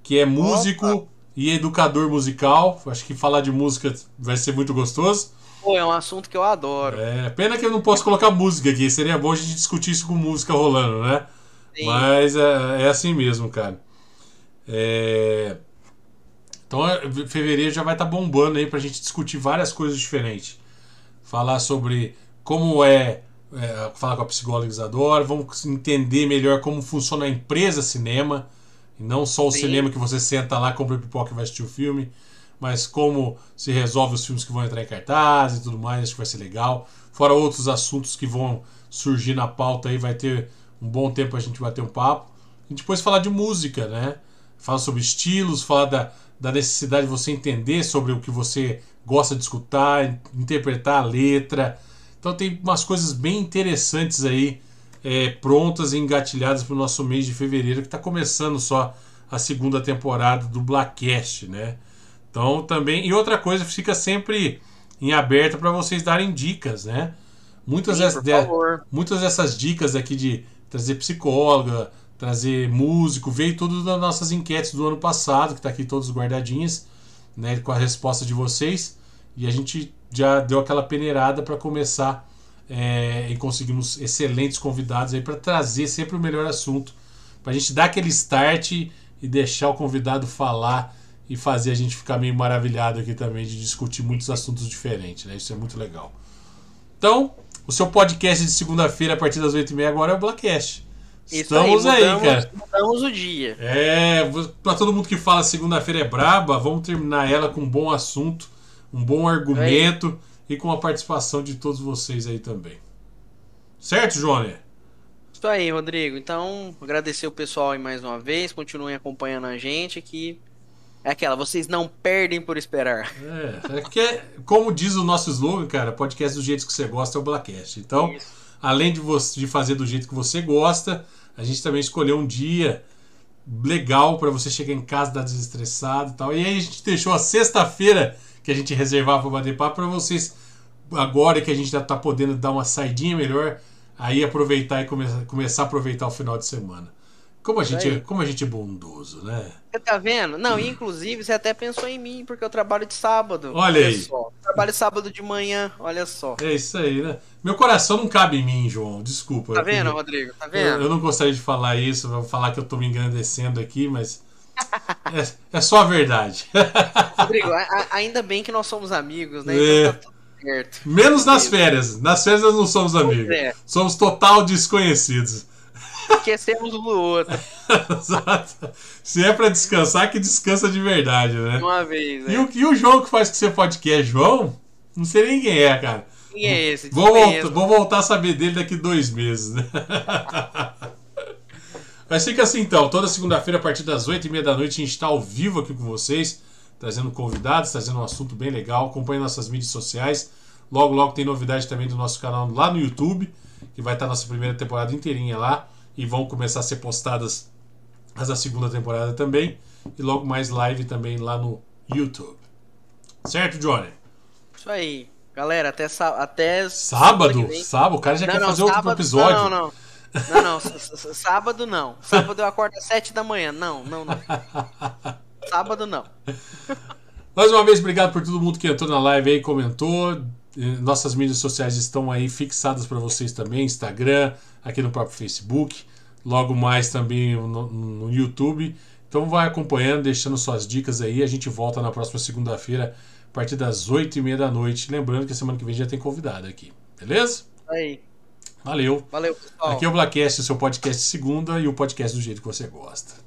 Speaker 1: que é músico Opa. e educador musical. Acho que falar de música vai ser muito gostoso.
Speaker 2: Pô, é um assunto que eu adoro.
Speaker 1: É, pena que eu não posso colocar música aqui. Seria bom a gente discutir isso com música rolando, né? Sim. Mas é, é, assim mesmo, cara. É... Então, fevereiro já vai estar tá bombando aí pra gente discutir várias coisas diferentes. Falar sobre como é é, falar com a psicóloga Isadora, vamos entender melhor como funciona a empresa cinema, e não só o Sim. cinema que você senta lá, compra pipoca e vai assistir o filme, mas como se resolve os filmes que vão entrar em cartaz e tudo mais, acho que vai ser legal. Fora outros assuntos que vão surgir na pauta aí, vai ter um bom tempo a gente bater um papo. E depois falar de música, né? Falar sobre estilos, falar da, da necessidade de você entender sobre o que você gosta de escutar, interpretar a letra, então tem umas coisas bem interessantes aí é, prontas e engatilhadas para o nosso mês de fevereiro, que está começando só a segunda temporada do Blackcast, né? Então também. E outra coisa, fica sempre em aberto para vocês darem dicas, né? Muitas, Sim, de, muitas dessas dicas aqui de trazer psicóloga, trazer músico, veio tudo das nossas enquetes do ano passado, que está aqui todos guardadinhas, né? Com a resposta de vocês. E a gente já deu aquela peneirada para começar é, e conseguimos excelentes convidados aí para trazer sempre o melhor assunto, para a gente dar aquele start e deixar o convidado falar e fazer a gente ficar meio maravilhado aqui também de discutir muitos assuntos diferentes, né? Isso é muito legal. Então, o seu podcast de segunda-feira a partir das 8h30 agora é o Blackcast. Estamos aí, mudamos, aí, cara.
Speaker 2: Mudamos o dia.
Speaker 1: É, para todo mundo que fala segunda-feira é braba, vamos terminar ela com um bom assunto um bom argumento é e com a participação de todos vocês aí também. Certo, Johnny?
Speaker 2: Isso aí, Rodrigo. Então, agradecer o pessoal aí mais uma vez. Continuem acompanhando a gente aqui. É aquela, vocês não perdem por esperar.
Speaker 1: É, é que, como diz o nosso slogan, cara, podcast do jeito que você gosta é o Blackcast. Então, Isso. além de, você, de fazer do jeito que você gosta, a gente também escolheu um dia legal para você chegar em casa, dar desestressado e tal. E aí a gente deixou a sexta-feira que a gente reservava para bater papo para vocês agora que a gente já está podendo dar uma saidinha melhor, aí aproveitar e come começar a aproveitar o final de semana. Como a gente, é, como a gente é bondoso, né?
Speaker 2: Você tá vendo? Não, inclusive você até pensou em mim, porque eu trabalho de sábado.
Speaker 1: Olha, olha aí.
Speaker 2: Só. Trabalho sábado de manhã, olha só.
Speaker 1: É isso aí, né? Meu coração não cabe em mim, João. Desculpa.
Speaker 2: Tá vendo, Rodrigo? Tá vendo?
Speaker 1: Eu, eu, não gostaria de falar isso, vou falar que eu tô me engrandecendo aqui, mas é, é só a verdade.
Speaker 2: Rodrigo, a, ainda bem que nós somos amigos, né? Então
Speaker 1: é. tá tudo certo. Menos nas férias. Nas férias nós não somos amigos. É. Somos total desconhecidos.
Speaker 2: Esquecemos um do outro.
Speaker 1: Exato. Se é pra descansar, que descansa de verdade, né?
Speaker 2: Uma vez,
Speaker 1: né? E o, e o João que faz com você podcast, João? Não sei nem quem é, cara.
Speaker 2: Quem é esse?
Speaker 1: Vou, volta, vou voltar a saber dele daqui dois meses, né? Mas fica assim então, toda segunda-feira a partir das 8h30 da noite a gente está ao vivo aqui com vocês, trazendo convidados, trazendo um assunto bem legal. Acompanhe nossas mídias sociais. Logo, logo tem novidade também do nosso canal lá no YouTube, que vai estar nossa primeira temporada inteirinha lá. E vão começar a ser postadas as da segunda temporada também. E logo mais live também lá no YouTube. Certo, Johnny?
Speaker 2: Isso aí. Galera, até, até
Speaker 1: sábado? Sábado? O cara já não, quer não, fazer sábado, outro episódio.
Speaker 2: Não, não, não. Não, não, sábado não. Sábado eu acordo às 7 da manhã. Não, não, não. Sábado não.
Speaker 1: Mais uma vez, obrigado por todo mundo que entrou na live aí, comentou. Nossas mídias sociais estão aí fixadas para vocês também: Instagram, aqui no próprio Facebook, logo mais também no, no YouTube. Então vai acompanhando, deixando suas dicas aí. A gente volta na próxima segunda-feira, a partir das 8h30 da noite. Lembrando que a semana que vem já tem convidado aqui, beleza?
Speaker 2: Aí.
Speaker 1: Valeu.
Speaker 2: Valeu, pessoal.
Speaker 1: Aqui é o Blackcast, o seu podcast segunda e o podcast do jeito que você gosta.